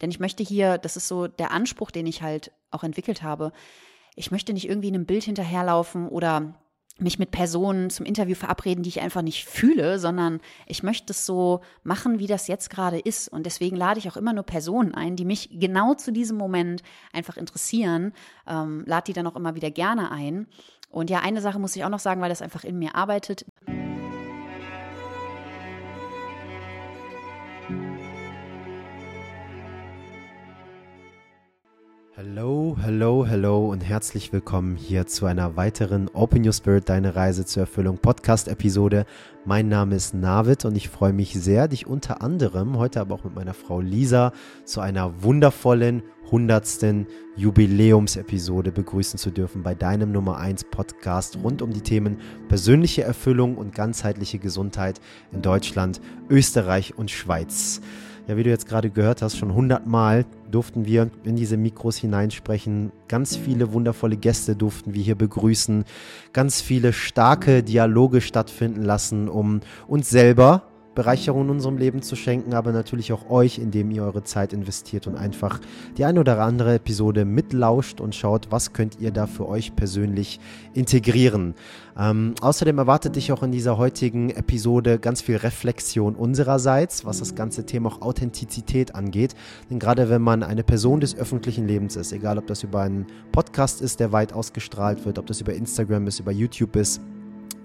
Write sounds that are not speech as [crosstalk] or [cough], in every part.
Denn ich möchte hier, das ist so der Anspruch, den ich halt auch entwickelt habe. Ich möchte nicht irgendwie einem Bild hinterherlaufen oder mich mit Personen zum Interview verabreden, die ich einfach nicht fühle, sondern ich möchte es so machen, wie das jetzt gerade ist. Und deswegen lade ich auch immer nur Personen ein, die mich genau zu diesem Moment einfach interessieren, ähm, lade die dann auch immer wieder gerne ein. Und ja, eine Sache muss ich auch noch sagen, weil das einfach in mir arbeitet. Hallo, hallo, hallo und herzlich willkommen hier zu einer weiteren Open Your Spirit, deine Reise zur Erfüllung Podcast-Episode. Mein Name ist Navid und ich freue mich sehr, dich unter anderem heute aber auch mit meiner Frau Lisa zu einer wundervollen hundertsten Jubiläumsepisode begrüßen zu dürfen bei deinem Nummer 1 Podcast rund um die Themen persönliche Erfüllung und ganzheitliche Gesundheit in Deutschland, Österreich und Schweiz. Ja, wie du jetzt gerade gehört hast, schon hundertmal durften wir in diese Mikros hineinsprechen. Ganz viele wundervolle Gäste durften wir hier begrüßen. Ganz viele starke Dialoge stattfinden lassen, um uns selber Bereicherung in unserem Leben zu schenken, aber natürlich auch euch, indem ihr eure Zeit investiert und einfach die eine oder andere Episode mitlauscht und schaut, was könnt ihr da für euch persönlich integrieren. Ähm, außerdem erwartet dich auch in dieser heutigen Episode ganz viel Reflexion unsererseits, was das ganze Thema auch Authentizität angeht. Denn gerade wenn man eine Person des öffentlichen Lebens ist, egal ob das über einen Podcast ist, der weit ausgestrahlt wird, ob das über Instagram ist, über YouTube ist,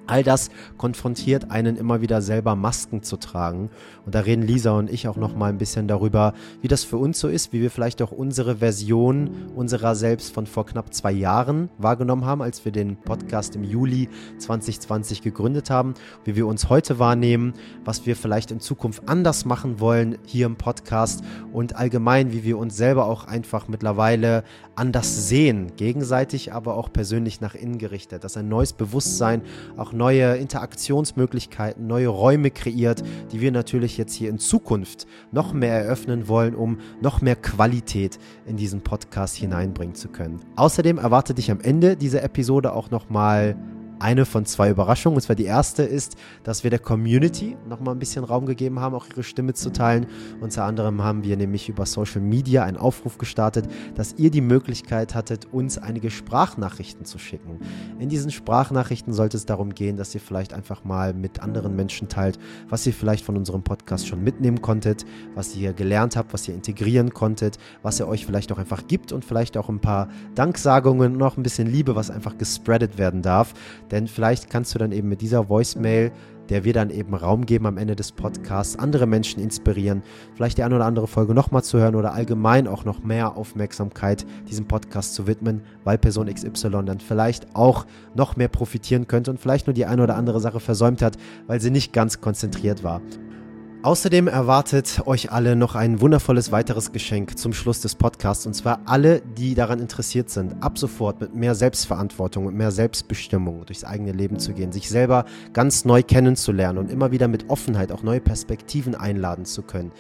All das konfrontiert einen immer wieder selber Masken zu tragen. Und da reden Lisa und ich auch noch mal ein bisschen darüber, wie das für uns so ist, wie wir vielleicht auch unsere Version unserer selbst von vor knapp zwei Jahren wahrgenommen haben, als wir den Podcast im Juli 2020 gegründet haben, wie wir uns heute wahrnehmen, was wir vielleicht in Zukunft anders machen wollen hier im Podcast und allgemein, wie wir uns selber auch einfach mittlerweile anders sehen, gegenseitig, aber auch persönlich nach innen gerichtet, dass ein neues Bewusstsein auch neue Interaktionsmöglichkeiten, neue Räume kreiert, die wir natürlich jetzt hier in Zukunft noch mehr eröffnen wollen, um noch mehr Qualität in diesen Podcast hineinbringen zu können. Außerdem erwartet dich am Ende dieser Episode auch nochmal eine von zwei Überraschungen. Und zwar die erste ist, dass wir der Community nochmal ein bisschen Raum gegeben haben, auch ihre Stimme zu teilen. Unter anderem haben wir nämlich über Social Media einen Aufruf gestartet, dass ihr die Möglichkeit hattet, uns einige Sprachnachrichten zu schicken. In diesen Sprachnachrichten sollte es darum gehen, dass ihr vielleicht einfach mal mit anderen Menschen teilt, was ihr vielleicht von unserem Podcast schon mitnehmen konntet, was ihr gelernt habt, was ihr integrieren konntet, was er euch vielleicht auch einfach gibt und vielleicht auch ein paar Danksagungen und noch ein bisschen Liebe, was einfach gespreadet werden darf. Denn vielleicht kannst du dann eben mit dieser Voicemail, der wir dann eben Raum geben am Ende des Podcasts, andere Menschen inspirieren, vielleicht die eine oder andere Folge nochmal zu hören oder allgemein auch noch mehr Aufmerksamkeit diesem Podcast zu widmen, weil Person XY dann vielleicht auch noch mehr profitieren könnte und vielleicht nur die eine oder andere Sache versäumt hat, weil sie nicht ganz konzentriert war. Außerdem erwartet euch alle noch ein wundervolles weiteres Geschenk zum Schluss des Podcasts. Und zwar alle, die daran interessiert sind, ab sofort mit mehr Selbstverantwortung und mehr Selbstbestimmung durchs eigene Leben zu gehen, sich selber ganz neu kennenzulernen und immer wieder mit Offenheit auch neue Perspektiven einladen zu können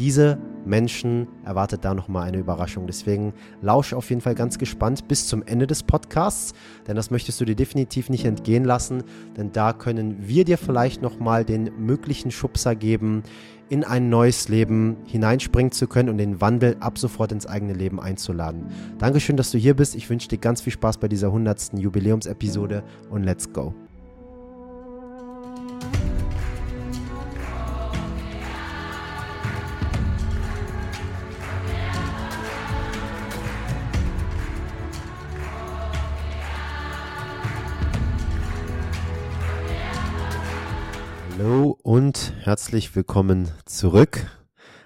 diese Menschen erwartet da nochmal eine Überraschung. Deswegen lausch auf jeden Fall ganz gespannt bis zum Ende des Podcasts, denn das möchtest du dir definitiv nicht entgehen lassen, denn da können wir dir vielleicht nochmal den möglichen Schubser geben, in ein neues Leben hineinspringen zu können und den Wandel ab sofort ins eigene Leben einzuladen. Dankeschön, dass du hier bist. Ich wünsche dir ganz viel Spaß bei dieser 100. Jubiläumsepisode und let's go. Hallo und herzlich willkommen zurück.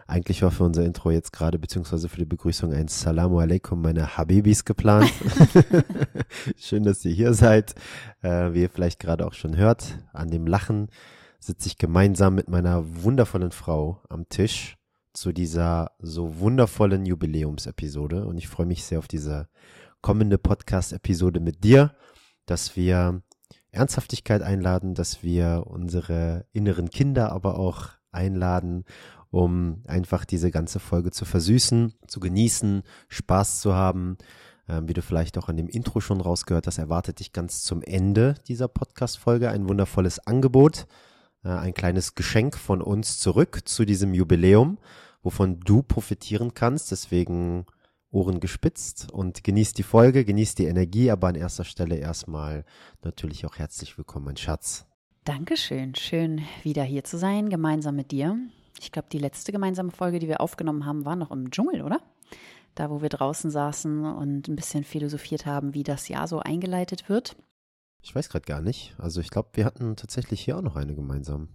Eigentlich war für unser Intro jetzt gerade, beziehungsweise für die Begrüßung ein Salamu alaikum meine Habibis geplant. [laughs] Schön, dass ihr hier seid. Äh, wie ihr vielleicht gerade auch schon hört, an dem Lachen sitze ich gemeinsam mit meiner wundervollen Frau am Tisch zu dieser so wundervollen Jubiläumsepisode. Und ich freue mich sehr auf diese kommende Podcast-Episode mit dir, dass wir Ernsthaftigkeit einladen, dass wir unsere inneren Kinder aber auch einladen, um einfach diese ganze Folge zu versüßen, zu genießen, Spaß zu haben. Ähm, wie du vielleicht auch an dem Intro schon rausgehört hast, erwartet dich ganz zum Ende dieser Podcast-Folge ein wundervolles Angebot, äh, ein kleines Geschenk von uns zurück zu diesem Jubiläum wovon du profitieren kannst. Deswegen Ohren gespitzt und genießt die Folge, genießt die Energie, aber an erster Stelle erstmal natürlich auch herzlich willkommen, mein Schatz. Dankeschön. Schön, wieder hier zu sein, gemeinsam mit dir. Ich glaube, die letzte gemeinsame Folge, die wir aufgenommen haben, war noch im Dschungel, oder? Da, wo wir draußen saßen und ein bisschen philosophiert haben, wie das Jahr so eingeleitet wird. Ich weiß gerade gar nicht. Also ich glaube, wir hatten tatsächlich hier auch noch eine gemeinsam.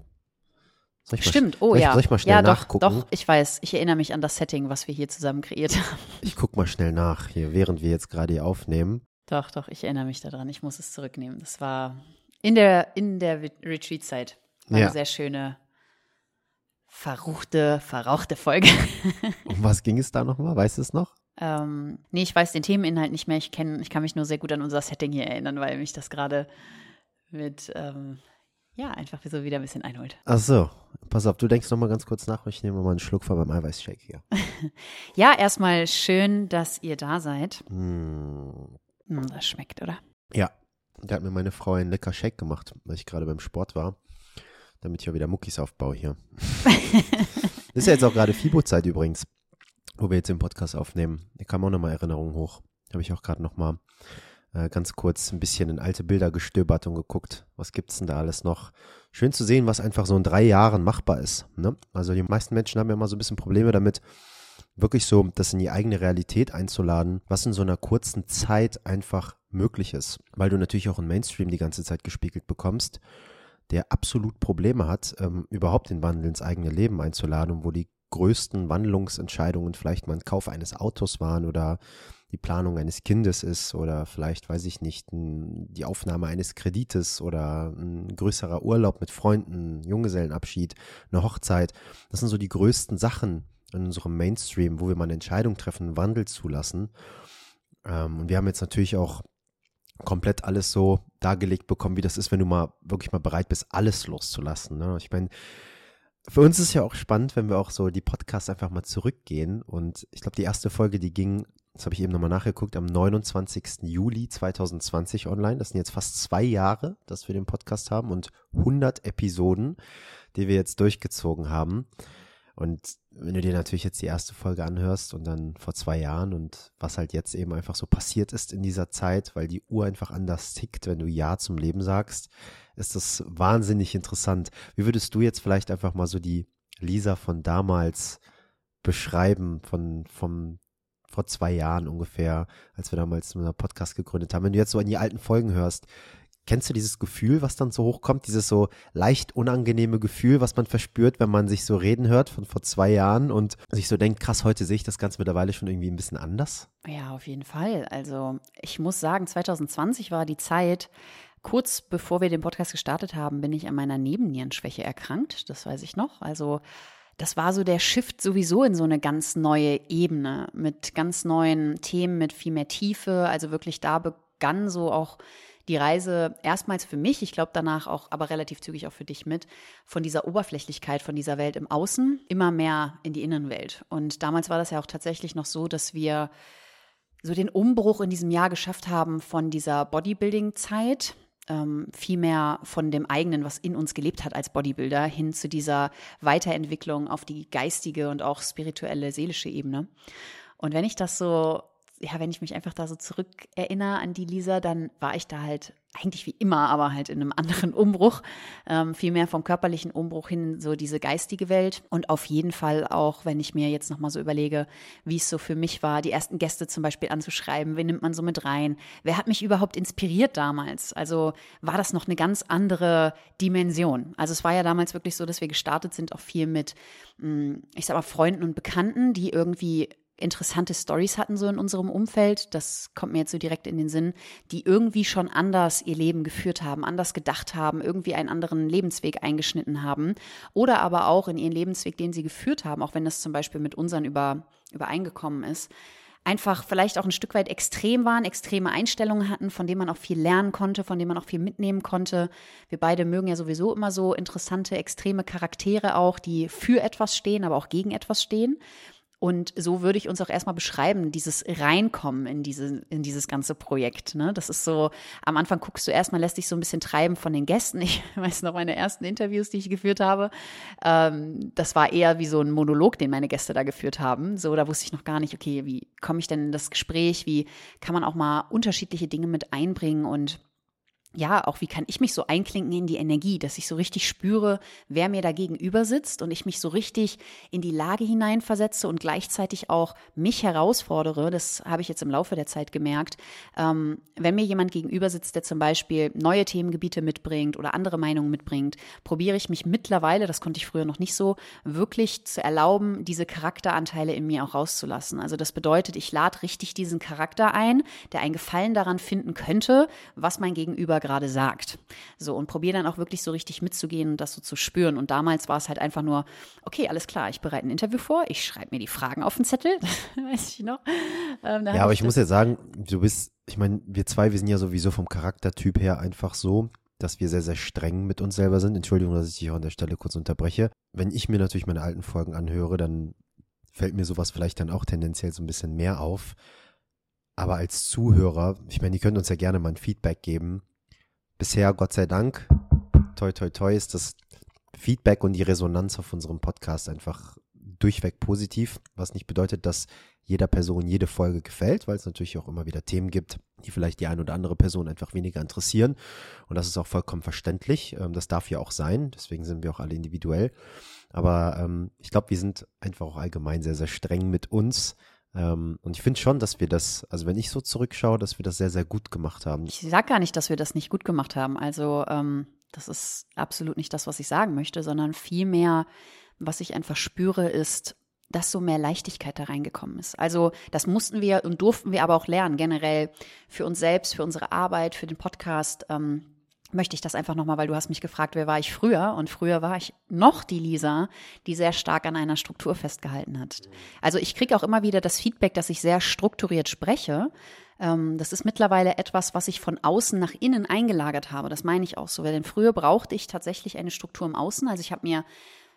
Stimmt, oh ja. Soll ich mal schnell ja, nachgucken? Doch, doch, ich weiß. Ich erinnere mich an das Setting, was wir hier zusammen kreiert haben. Ich gucke mal schnell nach hier, während wir jetzt gerade hier aufnehmen. Doch, doch, ich erinnere mich daran. Ich muss es zurücknehmen. Das war in der, in der Retreat-Zeit. War Ja. eine sehr schöne, verruchte, verrauchte Folge. [laughs] Um was ging es da nochmal? Weißt du es noch? ähm, nee, ich weiß den Themeninhalt nicht mehr. Ich, kenn, ich kann mich nur sehr gut an unser Setting hier erinnern, weil mich das gerade mit, ähm, ja, einfach so wieder ein bisschen einholt. Ach so, pass auf, du denkst nochmal ganz kurz nach. Ich nehme mal einen Schluck von meinem Eiweißshake hier. [laughs] Ja, erstmal schön, dass ihr da seid. Hm, das schmeckt, oder? Ja, da hat mir meine Frau einen lecker Shake gemacht, weil ich gerade beim Sport war, damit ich auch wieder Muckis aufbaue hier. das [laughs] ist ja jetzt auch gerade Fibo-Zeit übrigens, wo wir jetzt den Podcast aufnehmen. Da kam auch nochmal Erinnerungen hoch. Da habe ich auch gerade nochmal äh, ganz kurz ein bisschen in alte Bilder gestöbert und geguckt, was gibt's denn da alles noch. Schön zu sehen, was einfach so in drei Jahren machbar ist. Ne? Also die meisten Menschen haben ja immer so ein bisschen Probleme damit, wirklich so das in die eigene Realität einzuladen, was in so einer kurzen Zeit einfach möglich ist. Weil du natürlich auch im Mainstream die ganze Zeit gespiegelt bekommst, der absolut Probleme hat, ähm, überhaupt den Wandel ins eigene Leben einzuladen wo die größten Wandlungsentscheidungen vielleicht mal ein Kauf eines Autos waren oder die Planung eines Kindes ist oder vielleicht, weiß ich nicht, die Aufnahme eines Kredites oder ein größerer Urlaub mit Freunden, Junggesellenabschied, eine Hochzeit. Das sind so die größten Sachen in unserem Mainstream, wo wir mal eine Entscheidung treffen, Wandel zulassen. Ähm, und wir haben jetzt natürlich auch komplett alles so dargelegt bekommen, wie das ist, wenn du mal wirklich mal bereit bist, alles loszulassen. Ne? Ich meine, für uns ist ja auch spannend, wenn wir auch so die Podcasts einfach mal zurückgehen. Und ich glaube, die erste Folge, die ging, das habe ich eben nochmal nachgeguckt, am 29. Juli 2020 online. Das sind jetzt fast zwei Jahre, dass wir den Podcast haben und 100 Episoden, die wir jetzt durchgezogen haben. Und wenn du dir natürlich jetzt die erste Folge anhörst und dann vor zwei Jahren und was halt jetzt eben einfach so passiert ist in dieser Zeit, weil die Uhr einfach anders tickt, wenn du Ja zum Leben sagst, ist das wahnsinnig interessant. Wie würdest du jetzt vielleicht einfach mal so die Lisa von damals beschreiben, von, vom, vor zwei Jahren ungefähr, als wir damals einen Podcast gegründet haben? Wenn du jetzt so an die alten Folgen hörst, Kennst du dieses Gefühl, was dann so hochkommt, dieses so leicht unangenehme Gefühl, was man verspürt, wenn man sich so reden hört von vor zwei Jahren und sich so denkt, krass, heute sehe ich das Ganze mittlerweile schon irgendwie ein bisschen anders? Ja, auf jeden Fall. Also ich muss sagen, 2020 war die Zeit, kurz bevor wir den Podcast gestartet haben, bin ich an meiner Nebennierenschwäche erkrankt. Das weiß ich noch. Also das war so der Shift sowieso in so eine ganz neue Ebene mit ganz neuen Themen, mit viel mehr Tiefe. Also wirklich da begann so auch die Reise erstmals für mich, ich glaube danach auch, aber relativ zügig auch für dich mit, von dieser Oberflächlichkeit von dieser Welt im Außen immer mehr in die Innenwelt. Und damals war das ja auch tatsächlich noch so, dass wir so den Umbruch in diesem Jahr geschafft haben von dieser Bodybuilding-Zeit, ähm, viel mehr von dem eigenen, was in uns gelebt hat als Bodybuilder, hin zu dieser Weiterentwicklung auf die geistige und auch spirituelle, seelische Ebene. Und wenn ich das so ja, wenn ich mich einfach da so zurückerinnere an die Lisa, dann war ich da halt eigentlich wie immer, aber halt in einem [laughs] anderen Umbruch, ähm, viel mehr vom körperlichen Umbruch hin in so diese geistige Welt. Und auf jeden Fall auch, wenn ich mir jetzt nochmal so überlege, wie es so für mich war, die ersten Gäste zum Beispiel anzuschreiben, wen nimmt man so mit rein, wer hat mich überhaupt inspiriert damals, also war das noch eine ganz andere Dimension, also es war ja damals wirklich so, dass wir gestartet sind auch viel mit, ich sag mal, Freunden und Bekannten, die irgendwie interessante Stories hatten so in unserem Umfeld, das kommt mir jetzt so direkt in den Sinn, die irgendwie schon anders ihr Leben geführt haben, anders gedacht haben, irgendwie einen anderen Lebensweg eingeschnitten haben oder aber auch in ihren Lebensweg, den sie geführt haben, auch wenn das zum Beispiel mit unseren über, übereingekommen ist, einfach vielleicht auch ein Stück weit extrem waren, extreme Einstellungen hatten, von denen man auch viel lernen konnte, von denen man auch viel mitnehmen konnte. Wir beide mögen ja sowieso immer so interessante, extreme Charaktere auch, die für etwas stehen, aber auch gegen etwas stehen. Und so würde ich uns auch erstmal beschreiben, dieses Reinkommen in, diese, in dieses ganze Projekt. Ne? Das ist so, am Anfang guckst du erstmal, lässt dich so ein bisschen treiben von den Gästen. [laughs] Ich weiß noch meine ersten Interviews, die ich geführt habe. Ähm, das war eher wie so ein Monolog, den meine Gäste da geführt haben. So, da wusste ich noch gar nicht, okay, wie komme ich denn in das Gespräch? Wie kann man auch mal unterschiedliche Dinge mit einbringen und ja, auch wie kann ich mich so einklinken in die Energie, dass ich so richtig spüre, wer mir da gegenüber sitzt und ich mich so richtig in die Lage hineinversetze und gleichzeitig auch mich herausfordere. Das habe ich jetzt im Laufe der Zeit gemerkt. Ähm, wenn mir jemand gegenüber sitzt, der zum Beispiel neue Themengebiete mitbringt oder andere Meinungen mitbringt, probiere ich mich mittlerweile, das konnte ich früher noch nicht so, wirklich zu erlauben, diese Charakteranteile in mir auch rauszulassen. Also das bedeutet, ich lade richtig diesen Charakter ein, der einen Gefallen daran finden könnte, was mein Gegenüber gerade sagt. So, und probiere dann auch wirklich so richtig mitzugehen und das so zu spüren. Und damals war es halt einfach nur, okay, alles klar, ich bereite ein Interview vor, ich schreibe mir die Fragen auf den Zettel, [laughs] weiß ich noch. Ähm, ja, aber ich, ich muss ja sagen, du bist, ich meine, wir zwei, wir sind ja sowieso vom Charaktertyp her einfach so, dass wir sehr, sehr streng mit uns selber sind. Entschuldigung, dass ich dich auch an der Stelle kurz unterbreche. Wenn ich mir natürlich meine alten Folgen anhöre, dann fällt mir sowas vielleicht dann auch tendenziell so ein bisschen mehr auf. Aber als Zuhörer, ich meine, die können uns ja gerne mal ein Feedback geben bisher, Gott sei Dank, toi, toi, toi, ist das Feedback und die Resonanz auf unserem Podcast einfach durchweg positiv, was nicht bedeutet, dass jeder Person jede Folge gefällt, weil es natürlich auch immer wieder Themen gibt, die vielleicht die eine oder andere Person einfach weniger interessieren. Und das ist auch vollkommen verständlich. Ähm, das darf ja auch sein. Deswegen sind wir auch alle individuell. Aber ähm, ich glaube, wir sind einfach auch allgemein sehr, sehr streng mit uns, und ich finde schon, dass wir das, also wenn ich so zurückschaue, dass wir das sehr, sehr gut gemacht haben. Ich sage gar nicht, dass wir das nicht gut gemacht haben. Also ähm, das ist absolut nicht das, was ich sagen möchte, sondern vielmehr, was ich einfach spüre, ist, dass so mehr Leichtigkeit da reingekommen ist. Also das mussten wir und durften wir aber auch lernen, generell für uns selbst, für unsere Arbeit, für den Podcast. Ähm, möchte ich das einfach nochmal, weil du hast mich gefragt, wer war ich früher? Und früher war ich noch die Lisa, die sehr stark an einer Struktur festgehalten hat. Also ich kriege auch immer wieder das Feedback, dass ich sehr strukturiert spreche. Ähm, das ist mittlerweile etwas, was ich von außen nach innen eingelagert habe. Das meine ich auch so. Denn früher brauchte ich tatsächlich eine Struktur im Außen. Also ich habe mir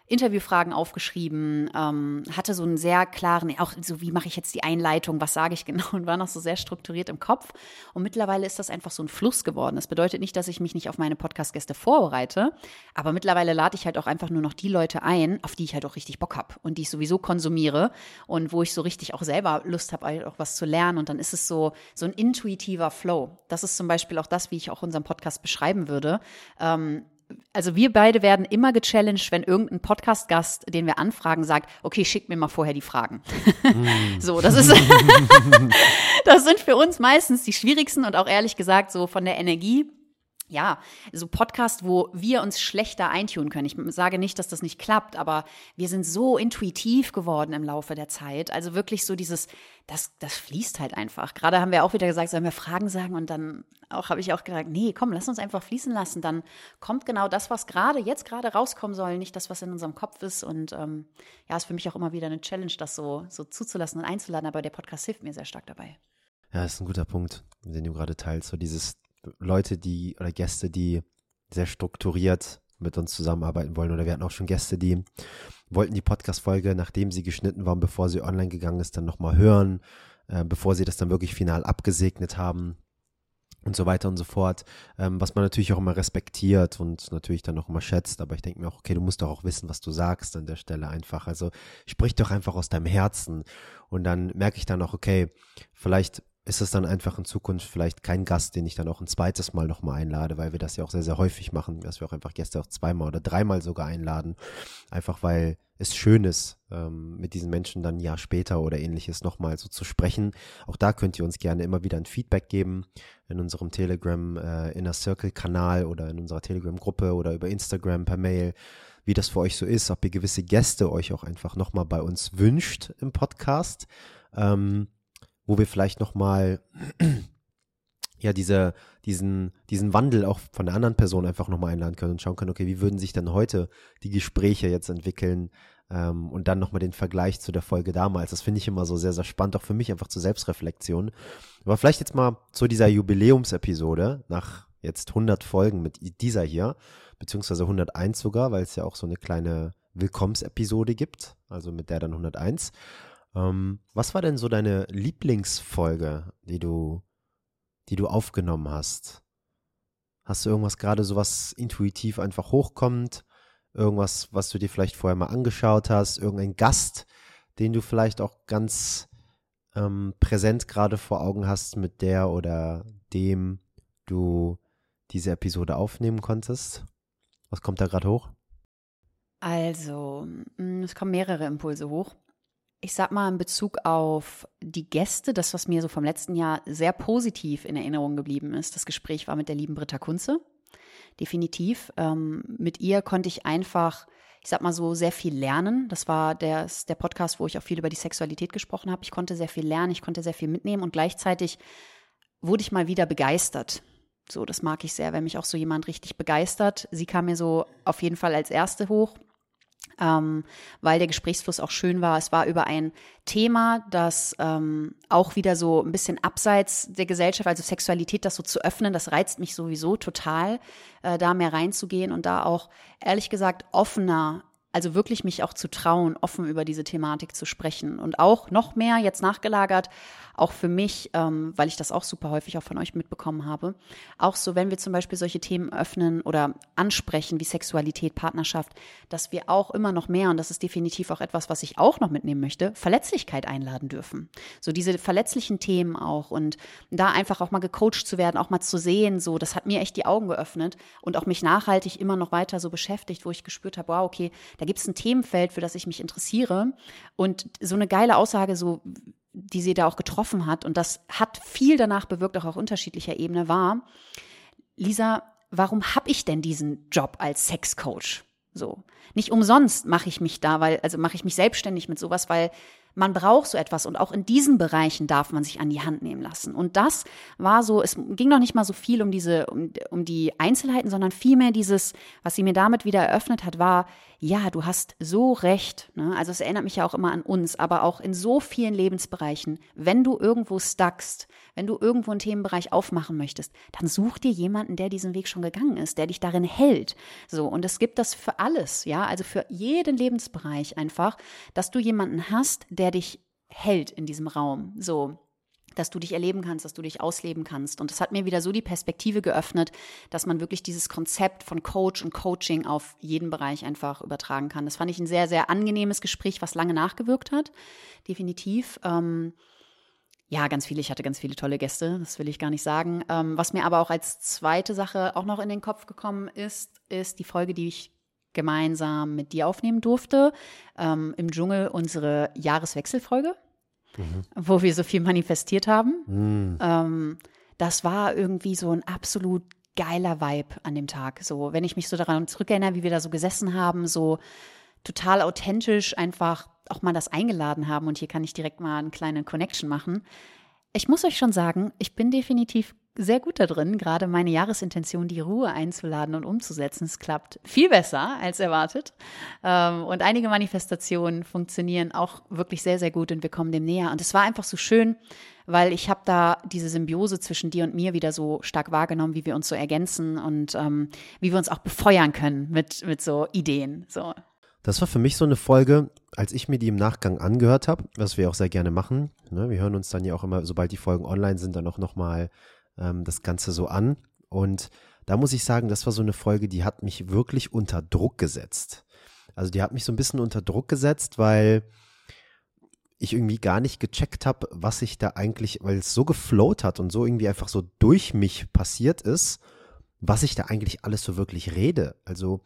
Interviewfragen aufgeschrieben, ähm, hatte so einen sehr klaren, auch so wie mache ich jetzt die Einleitung, was sage ich genau [laughs] und war noch so sehr strukturiert im Kopf. Und mittlerweile ist das einfach so ein Fluss geworden. Das bedeutet nicht, dass ich mich nicht auf meine Podcast-Gäste vorbereite, aber mittlerweile lade ich halt auch einfach nur noch die Leute ein, auf die ich halt auch richtig Bock habe und die ich sowieso konsumiere und wo ich so richtig auch selber Lust habe, halt auch was zu lernen. Und dann ist es so, so ein intuitiver Flow. Das ist zum Beispiel auch das, wie ich auch unseren Podcast beschreiben würde. Ähm, also wir beide werden immer gechallenged, wenn irgendein Podcast-Gast, den wir anfragen, sagt, okay, schick mir mal vorher die Fragen. Mm. [laughs] so, das ist, [laughs] [laughs] das sind für uns meistens die schwierigsten und auch ehrlich gesagt so von der Energie ja, so Podcast, wo wir uns schlechter eintun können. Ich sage nicht, dass das nicht klappt, aber wir sind so intuitiv geworden im Laufe der Zeit. Also wirklich so dieses, das, das fließt halt einfach. Gerade haben wir auch wieder gesagt, sollen wir Fragen sagen und dann auch habe ich auch gesagt, nee, komm, lass uns einfach fließen lassen. Dann kommt genau das, was gerade, jetzt gerade rauskommen soll, nicht das, was in unserem Kopf ist. Und ähm, ja, ist für mich auch immer wieder eine Challenge, das so, so zuzulassen und einzuladen. Aber der Podcast hilft mir sehr stark dabei. Ja, das ist ein guter Punkt, den du gerade teilst. So dieses Leute, die oder Gäste, die sehr strukturiert mit uns zusammenarbeiten wollen. Oder wir hatten auch schon Gäste, die wollten die Podcast-Folge, nachdem sie geschnitten waren, bevor sie online gegangen ist, dann nochmal hören, äh, bevor sie das dann wirklich final abgesegnet haben und so weiter und so fort. Ähm, was man natürlich auch immer respektiert und natürlich dann auch immer schätzt. Aber ich denke mir auch, okay, du musst doch auch wissen, was du sagst an der Stelle einfach. Also sprich doch einfach aus deinem Herzen. Und dann merke ich dann auch, okay, vielleicht ist es dann einfach in Zukunft vielleicht kein Gast, den ich dann auch ein zweites Mal nochmal einlade, weil wir das ja auch sehr, sehr häufig machen, dass wir auch einfach Gäste auch zweimal oder dreimal sogar einladen. Einfach weil es schön ist, ähm, mit diesen Menschen dann ein Jahr später oder ähnliches nochmal so zu sprechen. Auch da könnt ihr uns gerne immer wieder ein Feedback geben in unserem Telegram äh, Inner Circle Kanal oder in unserer Telegram Gruppe oder über Instagram per Mail wie das für euch so ist, ob ihr gewisse Gäste euch auch einfach nochmal bei uns wünscht im Podcast. Ähm, wo wir vielleicht nochmal ja diese, diesen, diesen Wandel auch von der anderen Person einfach nochmal einladen können und schauen können, okay, wie würden sich denn heute die Gespräche jetzt entwickeln ähm, und dann nochmal den Vergleich zu der Folge damals. Das finde ich immer so sehr, sehr spannend, auch für mich einfach zur Selbstreflexion. Aber vielleicht jetzt mal zu dieser Jubiläumsepisode nach jetzt 100 Folgen mit dieser hier, beziehungsweise 101 sogar, weil es ja auch so eine kleine Willkommensepisode gibt, also mit der dann 101. Ähm, was war denn so deine Lieblingsfolge, die du, die du aufgenommen hast? Hast du irgendwas gerade so was intuitiv einfach hochkommt? Irgendwas, was du dir vielleicht vorher mal angeschaut hast? Irgendein Gast, den du vielleicht auch ganz ähm, präsent gerade vor Augen hast, mit der oder dem du diese Episode aufnehmen konntest? Was kommt da gerade hoch? Also, mm, es kommen mehrere Impulse hoch. Ich sag mal in Bezug auf die Gäste, das, was mir so vom letzten Jahr sehr positiv in Erinnerung geblieben ist. Das Gespräch war mit der lieben Britta Kunze. Definitiv. Ähm, mit ihr konnte ich einfach, ich sag mal so, sehr viel lernen. Das war der, der Podcast, wo ich auch viel über die Sexualität gesprochen habe. Ich konnte sehr viel lernen, ich konnte sehr viel mitnehmen und gleichzeitig wurde ich mal wieder begeistert. So, das mag ich sehr, wenn mich auch so jemand richtig begeistert. Sie kam mir so auf jeden Fall als erste hoch ähm, weil der Gesprächsfluss auch schön war. Es war über ein Thema, das ähm, auch wieder so ein bisschen abseits der Gesellschaft, also Sexualität, das so zu öffnen, das reizt mich sowieso total, äh, da mehr reinzugehen und da auch ehrlich gesagt offener also wirklich mich auch zu trauen, offen über diese Thematik zu sprechen. Und auch noch mehr jetzt nachgelagert, auch für mich, ähm, weil ich das auch super häufig auch von euch mitbekommen habe, auch so, wenn wir zum Beispiel solche Themen öffnen oder ansprechen wie Sexualität, Partnerschaft, dass wir auch immer noch mehr, und das ist definitiv auch etwas, was ich auch noch mitnehmen möchte, Verletzlichkeit einladen dürfen. So diese verletzlichen Themen auch und da einfach auch mal gecoacht zu werden, auch mal zu sehen, so, das hat mir echt die Augen geöffnet und auch mich nachhaltig immer noch weiter so beschäftigt, wo ich gespürt habe, wow, okay, da gibt es ein Themenfeld, für das ich mich interessiere. Und so eine geile Aussage, so die sie da auch getroffen hat, und das hat viel danach bewirkt, auch auf unterschiedlicher Ebene, war, Lisa, warum habe ich denn diesen Job als Sexcoach? So. Nicht umsonst mache ich mich da, weil, also mache ich mich selbstständig mit sowas, weil man braucht so etwas und auch in diesen Bereichen darf man sich an die Hand nehmen lassen. Und das war so, es ging noch nicht mal so viel um diese, um, um die Einzelheiten, sondern vielmehr dieses, was sie mir damit wieder eröffnet hat, war, ja, du hast so recht. Ne? Also es erinnert mich ja auch immer an uns, aber auch in so vielen Lebensbereichen, wenn du irgendwo stuckst, wenn du irgendwo einen Themenbereich aufmachen möchtest, dann such dir jemanden, der diesen Weg schon gegangen ist, der dich darin hält. So, und es gibt das für alles, ja, also für jeden Lebensbereich einfach, dass du jemanden hast, der dich hält in diesem Raum. So, dass du dich erleben kannst, dass du dich ausleben kannst. Und das hat mir wieder so die Perspektive geöffnet, dass man wirklich dieses Konzept von Coach und Coaching auf jeden Bereich einfach übertragen kann. Das fand ich ein sehr, sehr angenehmes Gespräch, was lange nachgewirkt hat. Definitiv. Ähm, ja, ganz viele. Ich hatte ganz viele tolle Gäste, das will ich gar nicht sagen. Ähm, was mir aber auch als zweite Sache auch noch in den Kopf gekommen ist, ist die Folge, die ich gemeinsam mit dir aufnehmen durfte. Ähm, Im Dschungel unsere Jahreswechselfolge mhm. wo wir so viel manifestiert haben. Mhm. Ähm, das war irgendwie so ein absolut geiler Vibe an dem Tag. So, wenn ich mich so daran zurückerinnere, wie wir da so gesessen haben, so total authentisch einfach auch mal das eingeladen haben. Und hier kann ich direkt mal eine kleine Connection machen. Ich muss euch schon sagen, ich bin definitiv sehr gut da drin, gerade meine Jahresintention, die Ruhe einzuladen und umzusetzen. Es klappt viel besser als erwartet. Ähm, und einige Manifestationen funktionieren auch wirklich sehr, sehr gut und wir kommen dem näher. Und es war einfach so schön, weil ich habe da diese Symbiose zwischen dir und mir wieder so stark wahrgenommen, wie wir uns so ergänzen und ähm, wie wir uns auch befeuern können mit, mit so Ideen. So. Das war für mich so eine Folge, als ich mir die im Nachgang angehört habe, was wir auch sehr gerne machen. Ne? Wir hören uns dann ja auch immer, sobald die Folgen online sind, dann auch nochmal ähm, das Ganze so an. Und da muss ich sagen, das war so eine Folge, die hat mich wirklich unter Druck gesetzt. Also die hat mich so ein bisschen unter Druck gesetzt, weil ich irgendwie gar nicht gecheckt habe, was ich da eigentlich, weil es so geflowt hat und so irgendwie einfach so durch mich passiert ist, was ich da eigentlich alles so wirklich rede. Also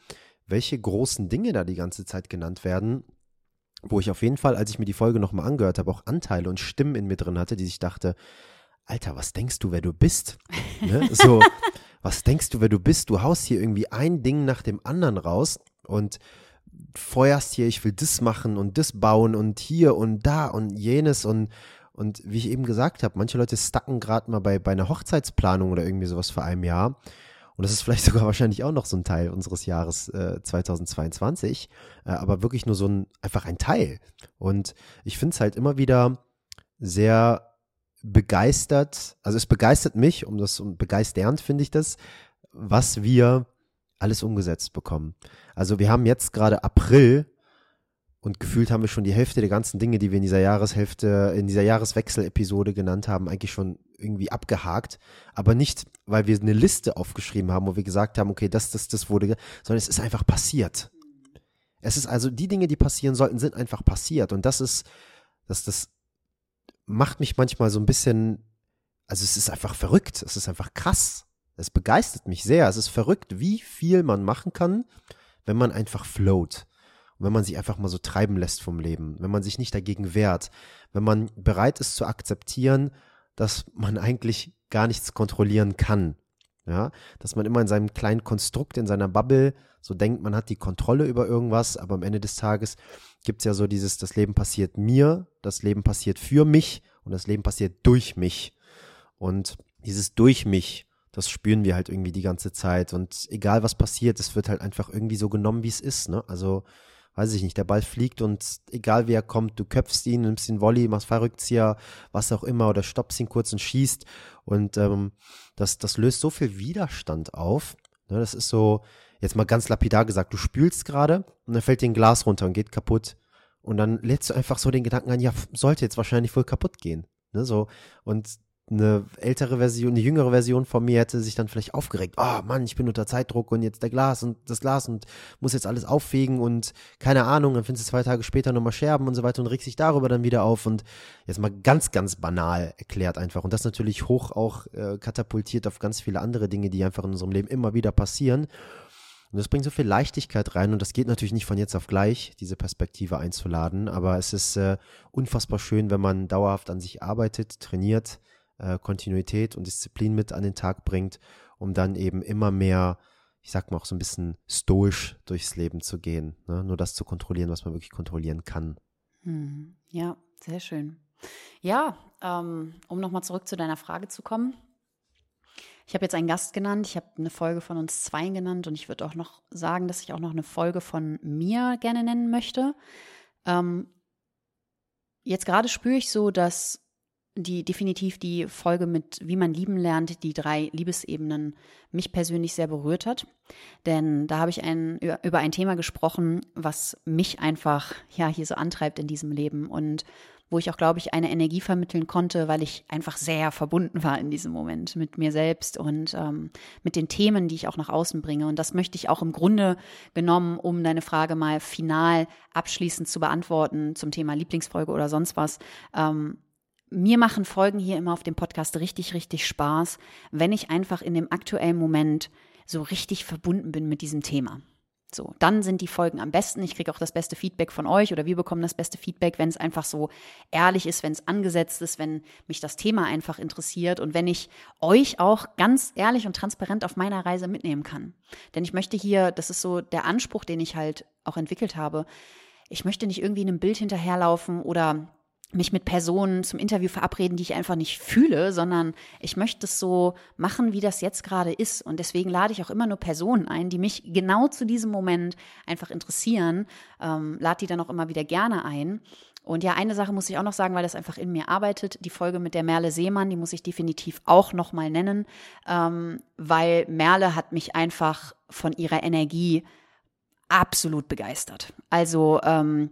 welche großen Dinge da die ganze Zeit genannt werden, wo ich auf jeden Fall, als ich mir die Folge nochmal angehört habe, auch Anteile und Stimmen in mir drin hatte, die sich dachte, Alter, was denkst du, wer du bist? Ne? [laughs] So, was denkst du, wer du bist? Du haust hier irgendwie ein Ding nach dem anderen raus und feuerst hier, ich will das machen und das bauen und hier und da und jenes und und wie ich eben gesagt habe, manche Leute stacken gerade mal bei, bei einer Hochzeitsplanung oder irgendwie sowas vor einem Jahr. Und das ist vielleicht [laughs] sogar wahrscheinlich auch noch so ein Teil unseres Jahres äh, 2022, äh, aber wirklich nur so ein, einfach ein Teil. Und ich finde es halt immer wieder sehr begeistert, also es begeistert mich, um das um begeisternd finde ich das, was wir alles umgesetzt bekommen. Also wir haben jetzt gerade April Und gefühlt haben wir schon die Hälfte der ganzen Dinge, die wir in dieser Jahreshälfte, in dieser Jahreswechsel-Episode genannt haben, eigentlich schon irgendwie abgehakt. Aber nicht, weil wir eine Liste aufgeschrieben haben, wo wir gesagt haben, okay, das, das, das wurde, sondern es ist einfach passiert. Es ist also, die Dinge, die passieren sollten, sind einfach passiert. Und das ist, das, das macht mich manchmal so ein bisschen, also es ist einfach verrückt. Es ist einfach krass. Es begeistert mich sehr. Es ist verrückt, wie viel man machen kann, wenn man einfach float. Und wenn man sich einfach mal so treiben lässt vom Leben, wenn man sich nicht dagegen wehrt, wenn man bereit ist zu akzeptieren, dass man eigentlich gar nichts kontrollieren kann. Ja, dass man immer in seinem kleinen Konstrukt, in seiner Bubble so denkt, man hat die Kontrolle über irgendwas, aber am Ende des Tages gibt es ja so dieses, das Leben passiert mir, das Leben passiert für mich und das Leben passiert durch mich. Und dieses durch mich, das spüren wir halt irgendwie die ganze Zeit. Und egal was passiert, es wird halt einfach irgendwie so genommen, wie es ist. Ne? Also weiß ich nicht, der Ball fliegt und egal wie er kommt, du köpfst ihn, nimmst den Volley, machst Fallrückzieher, was auch immer, oder stoppst ihn kurz und schießt. Und ähm, das, das löst so viel Widerstand auf. Ne, das ist so, jetzt mal ganz lapidar gesagt, du spülst gerade und dann fällt dir ein Glas runter und geht kaputt. Und dann lädst du einfach so den Gedanken an, ja, sollte jetzt wahrscheinlich wohl kaputt gehen. Ne, so. Und eine ältere Version, eine jüngere Version von mir hätte sich dann vielleicht aufgeregt. Oh Mann, ich bin unter Zeitdruck und jetzt der Glas und das Glas und muss jetzt alles auffegen und keine Ahnung, dann findest du zwei Tage später nochmal Scherben und so weiter und regst sich darüber dann wieder auf und jetzt mal ganz, ganz banal erklärt einfach. Und das natürlich hoch auch äh, katapultiert auf ganz viele andere Dinge, die einfach in unserem Leben immer wieder passieren. Und das bringt so viel Leichtigkeit rein und das geht natürlich nicht von jetzt auf gleich, diese Perspektive einzuladen, aber es ist äh, unfassbar schön, wenn man dauerhaft an sich arbeitet, trainiert, äh, Kontinuität und Disziplin mit an den Tag bringt, um dann eben immer mehr, ich sag mal auch so ein bisschen stoisch durchs Leben zu gehen. Ne? Nur das zu kontrollieren, was man wirklich kontrollieren kann. Hm, ja, sehr schön. Ja, ähm, um nochmal zurück zu deiner Frage zu kommen. Ich habe jetzt einen Gast genannt, ich habe eine Folge von uns zwei genannt und ich würde auch noch sagen, dass ich auch noch eine Folge von mir gerne nennen möchte. Ähm, jetzt gerade spüre ich so, dass die definitiv die Folge mit Wie man lieben lernt, die drei Liebesebenen, mich persönlich sehr berührt hat. Denn da habe ich ein, über ein Thema gesprochen, was mich einfach ja hier so antreibt in diesem Leben und wo ich auch, glaube ich, eine Energie vermitteln konnte, weil ich einfach sehr verbunden war in diesem Moment mit mir selbst und ähm, mit den Themen, die ich auch nach außen bringe. Und das möchte ich auch im Grunde genommen, um deine Frage mal final abschließend zu beantworten zum Thema Lieblingsfolge oder sonst was, ähm, mir machen Folgen hier immer auf dem Podcast richtig, richtig Spaß, wenn ich einfach in dem aktuellen Moment so richtig verbunden bin mit diesem Thema. So, dann sind die Folgen am besten. Ich kriege auch das beste Feedback von euch oder wir bekommen das beste Feedback, wenn es einfach so ehrlich ist, wenn es angesetzt ist, wenn mich das Thema einfach interessiert und wenn ich euch auch ganz ehrlich und transparent auf meiner Reise mitnehmen kann. Denn ich möchte hier, das ist so der Anspruch, den ich halt auch entwickelt habe. Ich möchte nicht irgendwie einem Bild hinterherlaufen oder mich mit Personen zum Interview verabreden, die ich einfach nicht fühle, sondern ich möchte es so machen, wie das jetzt gerade ist. Und deswegen lade ich auch immer nur Personen ein, die mich genau zu diesem Moment einfach interessieren, ähm, lade die dann auch immer wieder gerne ein. Und ja, eine Sache muss ich auch noch sagen, weil das einfach in mir arbeitet. Die Folge mit der Merle Seemann, die muss ich definitiv auch nochmal nennen, ähm, weil Merle hat mich einfach von ihrer Energie absolut begeistert. Also ähm,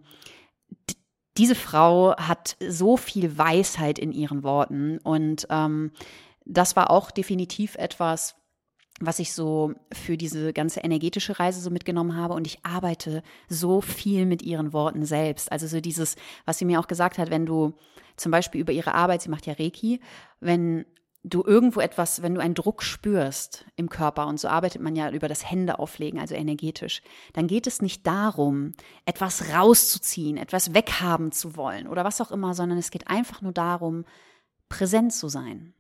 diese Frau hat so viel Weisheit in ihren Worten und ähm, das war auch definitiv etwas, was ich so für diese ganze energetische Reise so mitgenommen habe. Und ich arbeite so viel mit ihren Worten selbst. Also so dieses, was sie mir auch gesagt hat, wenn du zum Beispiel über ihre Arbeit, sie macht ja Reiki, wenn du irgendwo etwas, wenn du einen Druck spürst im Körper, und so arbeitet man ja über das Händeauflegen, also energetisch, dann geht es nicht darum, etwas rauszuziehen, etwas weghaben zu wollen oder was auch immer, sondern es geht einfach nur darum, präsent zu sein.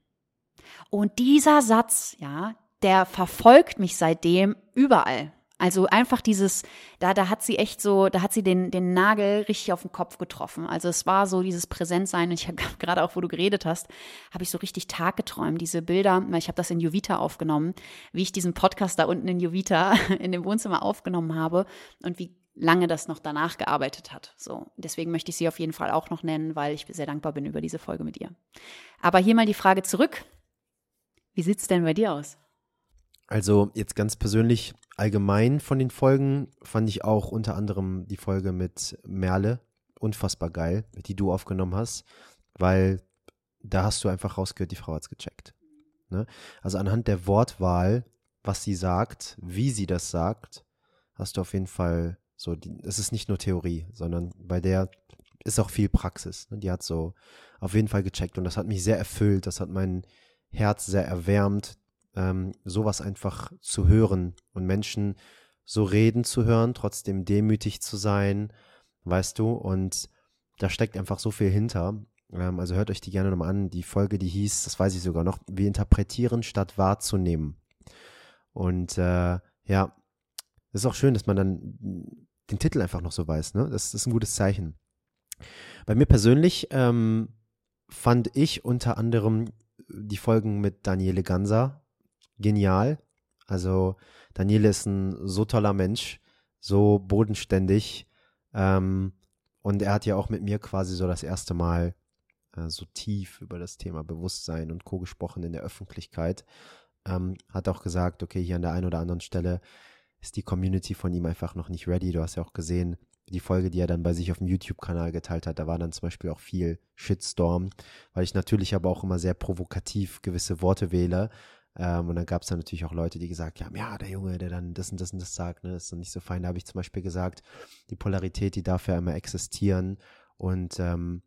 Und dieser Satz, ja, der verfolgt mich seitdem überall. Also einfach dieses, da, da hat sie echt so, da hat sie den, den Nagel richtig auf den Kopf getroffen. Also es war so dieses Präsentsein. Und ich habe [laughs] gerade auch, wo du geredet hast, habe ich so richtig Tag geträumt. Diese Bilder, weil ich habe das in Jovita aufgenommen, wie ich diesen Podcast da unten in Jovita [laughs] in dem Wohnzimmer aufgenommen habe und wie lange das noch danach gearbeitet hat. So, deswegen möchte ich sie auf jeden Fall auch noch nennen, weil ich sehr dankbar bin über diese Folge mit ihr. Aber hier mal die Frage zurück. Wie sieht's denn bei dir aus? Also jetzt ganz persönlich allgemein von den Folgen fand ich auch unter anderem die Folge mit Merle unfassbar geil, die du aufgenommen hast, weil da hast du einfach rausgehört, die Frau hat es gecheckt. Ne? Also anhand der Wortwahl, was sie sagt, wie sie das sagt, hast du auf jeden Fall so, es ist nicht nur Theorie, sondern bei der ist auch viel Praxis. Ne? Die hat so auf jeden Fall gecheckt und das hat mich sehr erfüllt, das hat mein Herz sehr erwärmt, ähm, sowas einfach zu hören und Menschen so reden zu hören, trotzdem demütig zu sein, weißt du, und da steckt einfach so viel hinter. Ähm, also hört euch die gerne nochmal an. Die Folge, die hieß, das weiß ich sogar noch, wir interpretieren statt wahrzunehmen. Und äh, ja, es ist auch schön, dass man dann den Titel einfach noch so weiß, ne? Das, das ist ein gutes Zeichen. Bei mir persönlich ähm, fand ich unter anderem die Folgen mit Daniele Ganser genial. Also Daniele ist ein so toller Mensch, so bodenständig. Ähm, und er hat ja auch mit mir quasi so das erste Mal äh, so tief über das Thema Bewusstsein und Co. gesprochen in der Öffentlichkeit. Ähm, hat auch gesagt, okay, hier an der einen oder anderen Stelle ist die Community von ihm einfach noch nicht ready. Du hast ja auch gesehen, die Folge, die er dann bei sich auf dem YouTube-Kanal geteilt hat, da war dann zum Beispiel auch viel Shitstorm, weil ich natürlich aber auch immer sehr provokativ gewisse Worte wähle. Ähm, und dann gab es dann natürlich auch Leute, die gesagt haben, ja, der Junge, der dann das und das und das sagt, ne, ist dann nicht so fein. Da habe ich zum Beispiel gesagt, die Polarität, die darf ja immer existieren. Und ähm,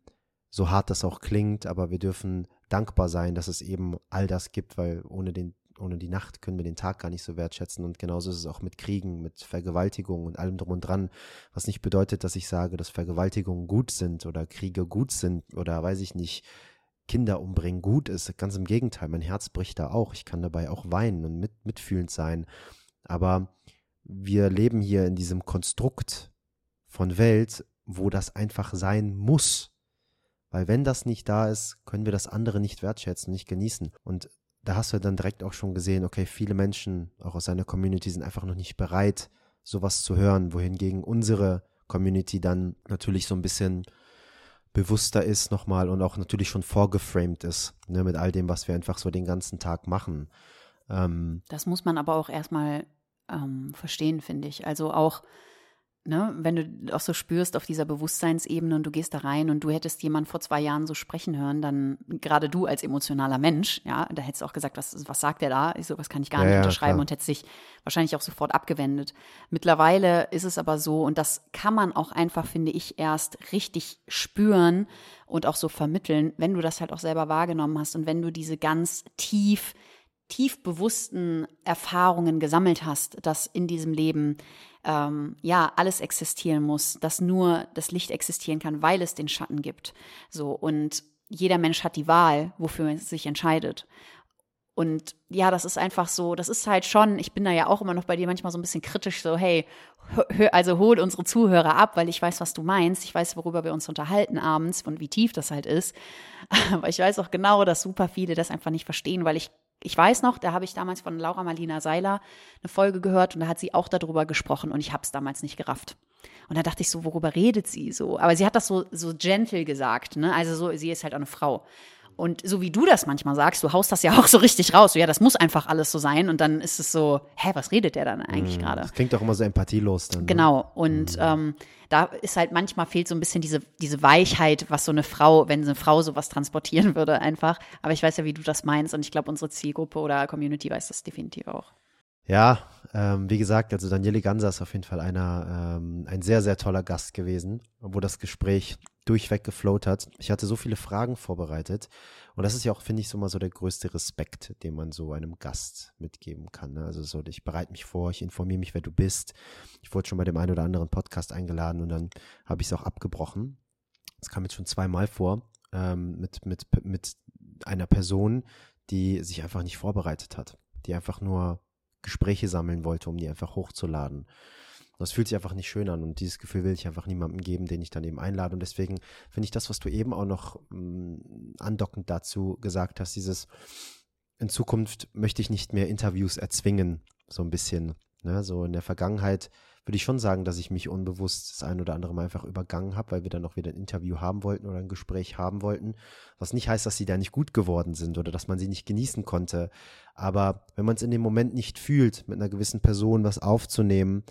so hart das auch klingt, aber wir dürfen dankbar sein, dass es eben all das gibt, weil ohne den ohne die Nacht können wir den Tag gar nicht so wertschätzen. Und genauso ist es auch mit Kriegen, mit Vergewaltigungen und allem drum und dran. Was nicht bedeutet, dass ich sage, dass Vergewaltigungen gut sind oder Kriege gut sind oder weiß ich nicht, Kinder umbringen gut ist. Ganz im Gegenteil, mein Herz bricht da auch. Ich kann dabei auch weinen und mit, mitfühlend sein. Aber wir leben hier in diesem Konstrukt von Welt, wo das einfach sein muss. Weil wenn das nicht da ist, können wir das andere nicht wertschätzen, nicht genießen. Und da hast du dann direkt auch schon gesehen, okay, viele Menschen, auch aus seiner Community, sind einfach noch nicht bereit, sowas zu hören, wohingegen unsere Community dann natürlich so ein bisschen bewusster ist nochmal und auch natürlich schon vorgeframed ist, ne, mit all dem, was wir einfach so den ganzen Tag machen. Ähm, das muss man aber auch erstmal ähm, verstehen, finde ich. Also auch ne, wenn du auch so spürst auf dieser Bewusstseinsebene und du gehst da rein und du hättest jemanden vor zwei Jahren so sprechen hören, dann gerade du als emotionaler Mensch, ja, da hättest du auch gesagt, was, was sagt der da? Ich so, was kann ich gar ja, nicht unterschreiben klar. und hättest dich wahrscheinlich auch sofort abgewendet. Mittlerweile ist es aber so, und das kann man auch einfach, finde ich, erst richtig spüren und auch so vermitteln, wenn du das halt auch selber wahrgenommen hast und wenn du diese ganz tief tief bewussten Erfahrungen gesammelt hast, dass in diesem Leben ähm, ja alles existieren muss, dass nur das Licht existieren kann, weil es den Schatten gibt. So und jeder Mensch hat die Wahl, wofür er sich entscheidet. Und ja, das ist einfach so, das ist halt schon, ich bin da ja auch immer noch bei dir manchmal so ein bisschen kritisch, so, hey, hör, also hol unsere Zuhörer ab, weil ich weiß, was du meinst. Ich weiß, worüber wir uns unterhalten abends und wie tief das halt ist. [laughs] Aber ich weiß auch genau, dass super viele das einfach nicht verstehen, weil ich ich weiß noch, da habe ich damals von Laura Marlina Seiler eine Folge gehört und da hat sie auch darüber gesprochen und ich habe es damals nicht gerafft. Und da dachte ich so, worüber redet sie so? Aber sie hat das so, so gentle gesagt, ne? Also so, sie ist halt auch eine Frau. Und so wie du das manchmal sagst, du haust das ja [laughs] auch so richtig raus. So, ja, das muss einfach alles so sein. Und dann ist es so, hä, was redet der dann eigentlich mm, gerade? Das klingt doch immer so empathielos dann. Ne? Genau. Und mm. ähm, da ist halt manchmal fehlt so ein bisschen diese, diese Weichheit, was so eine Frau, wenn eine Frau sowas transportieren würde, einfach. Aber ich weiß ja, wie du das meinst. Und ich glaube, unsere Zielgruppe oder Community weiß das definitiv auch. Ja, ähm, wie gesagt, also Daniele Ganser ist auf jeden Fall einer, ähm, ein sehr, sehr toller Gast gewesen, wo das Gespräch durchweg geflowt hat. Ich hatte so viele Fragen vorbereitet und das ist ja auch, finde ich, so mal so der größte Respekt, den man so einem Gast mitgeben kann. Ne? Also so, ich bereite mich vor, ich informiere mich, wer du bist. Ich wurde schon bei dem einen oder anderen Podcast eingeladen und dann habe ich es auch abgebrochen. Das kam jetzt schon zweimal vor ähm, mit, mit, mit einer Person, die sich einfach nicht vorbereitet hat, die einfach nur Gespräche sammeln wollte, um die einfach hochzuladen. Das fühlt sich einfach nicht schön an und dieses Gefühl will ich einfach niemandem geben, den ich dann eben einlade. Und deswegen finde ich das, was du eben auch noch mh, mm, andockend dazu gesagt hast, dieses in Zukunft möchte ich nicht mehr Interviews erzwingen, so ein bisschen. Ne? So in der Vergangenheit würde ich schon sagen, dass ich mich unbewusst das ein oder andere Mal einfach übergangen habe, weil wir dann auch wieder ein Interview haben wollten oder ein Gespräch haben wollten. Was nicht heißt, dass sie da nicht gut geworden sind oder dass man sie nicht genießen konnte. Aber wenn man es in dem Moment nicht fühlt, mit einer gewissen Person was aufzunehmen,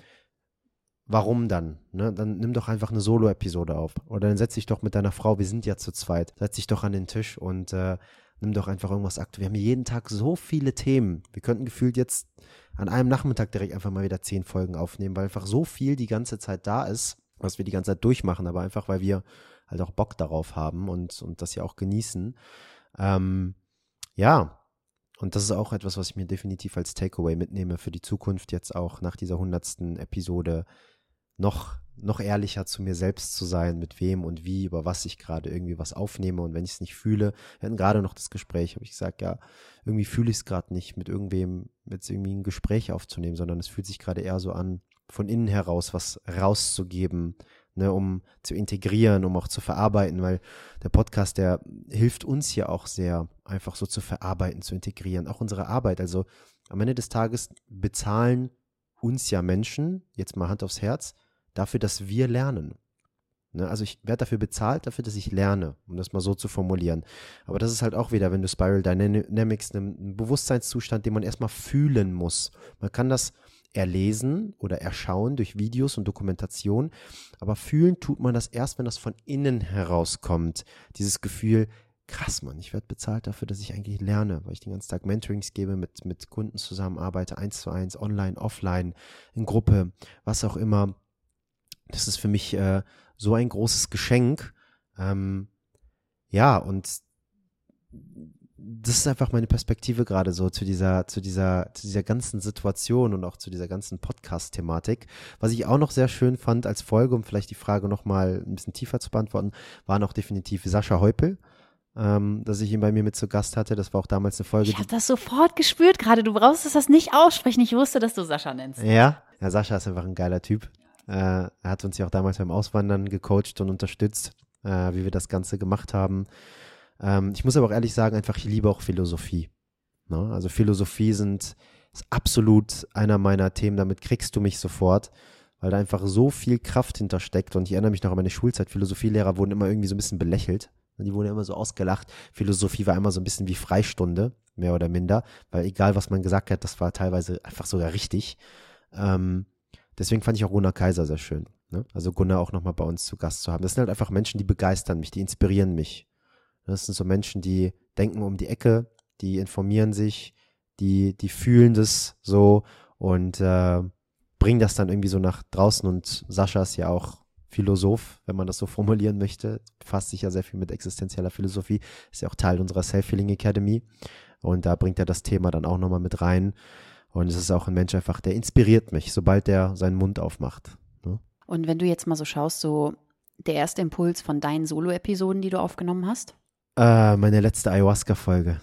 warum dann? Ne? Dann nimm doch einfach eine Solo-Episode auf. Oder dann setz dich doch mit deiner Frau, wir sind ja zu zweit, setz dich doch an den Tisch und äh, nimm doch einfach irgendwas aktuell. Wir haben jeden Tag so viele Themen. Wir könnten gefühlt jetzt an einem Nachmittag direkt einfach mal wieder zehn Folgen aufnehmen, weil einfach so viel die ganze Zeit da ist, was wir die ganze Zeit durchmachen, aber einfach, weil wir halt auch Bock darauf haben und, und das ja auch genießen. Ähm, ja, und das ist auch etwas, was ich mir definitiv als Takeaway mitnehme für die Zukunft, jetzt auch nach dieser hundertsten Episode noch noch ehrlicher zu mir selbst zu sein, mit wem und wie, über was ich gerade irgendwie was aufnehme. Und wenn ich es nicht fühle, wir hatten gerade noch das Gespräch, habe ich gesagt, ja, irgendwie fühle ich es gerade nicht, mit irgendwem jetzt irgendwie ein Gespräch aufzunehmen, sondern es fühlt sich gerade eher so an, von innen heraus was rauszugeben, ne, um zu integrieren, um auch zu verarbeiten, weil der Podcast, der hilft uns ja auch sehr, einfach so zu verarbeiten, zu integrieren, auch unsere Arbeit. Also am Ende des Tages bezahlen uns ja Menschen, jetzt mal Hand aufs Herz, dafür, dass wir lernen. Ne? Also ich werde dafür bezahlt, dafür, dass ich lerne, um das mal so zu formulieren. Aber das ist halt auch wieder, wenn du Spiral Dynamics, einen Bewusstseinszustand, den man erstmal fühlen muss. Man kann das erlesen oder erschauen durch Videos und Dokumentation, aber fühlen tut man das erst, wenn das von innen herauskommt. Dieses Gefühl, krass, Mann, ich werde bezahlt dafür, dass ich eigentlich lerne, weil ich den ganzen Tag Mentorings gebe, mit, mit Kunden zusammenarbeite, eins zu eins, online, offline, in Gruppe, was auch immer das ist für mich äh, so ein großes Geschenk. Ähm, ja, und das ist einfach meine Perspektive gerade so zu dieser, zu dieser, zu dieser ganzen Situation und auch zu dieser ganzen Podcast-Thematik. Was ich auch noch sehr schön fand als Folge, um vielleicht die Frage nochmal ein bisschen tiefer zu beantworten, war noch definitiv Sascha Heupel. Ähm, dass ich ihn bei mir mit zu Gast hatte. Das war auch damals eine Folge. Ich habe das sofort gespürt gerade. Du brauchst das nicht aussprechen. Ich wusste, dass du Sascha nennst. Ja, ja Sascha ist einfach ein geiler Typ. Äh, er hat uns ja auch damals beim Auswandern gecoacht und unterstützt, äh, wie wir das Ganze gemacht haben. Ähm, ich muss aber auch ehrlich sagen, einfach, ich liebe auch Philosophie. Ne? Also Philosophie sind, ist absolut einer meiner Themen, damit kriegst du mich sofort, weil da einfach so viel Kraft hintersteckt. Und ich erinnere mich noch an meine Schulzeit, Philosophielehrer wurden immer irgendwie so ein bisschen belächelt. Die wurden immer so ausgelacht. Philosophie war immer so ein bisschen wie Freistunde, mehr oder minder, weil egal was man gesagt hat, das war teilweise einfach sogar richtig. Ähm, Deswegen fand ich auch Gunnar Kaiser sehr schön. Ne? Also Gunnar auch nochmal bei uns zu Gast zu haben. Das sind halt einfach Menschen, die begeistern mich, die inspirieren mich. Das sind so Menschen, die denken um die Ecke, die informieren sich, die, die fühlen das so und äh, bringen das dann irgendwie so nach draußen. Und Sascha ist ja auch Philosoph, wenn man das so [laughs] formulieren möchte, befasst sich ja sehr viel mit existenzieller Philosophie, ist ja auch Teil unserer Self-Healing Academy. Und da bringt er das Thema dann auch nochmal mit rein. Und es ist auch ein Mensch einfach, der inspiriert mich, sobald der seinen Mund aufmacht. Ne? Und wenn du jetzt mal so schaust, so der erste Impuls von deinen Solo-Episoden, die du aufgenommen hast? Äh, meine letzte Ayahuasca-Folge.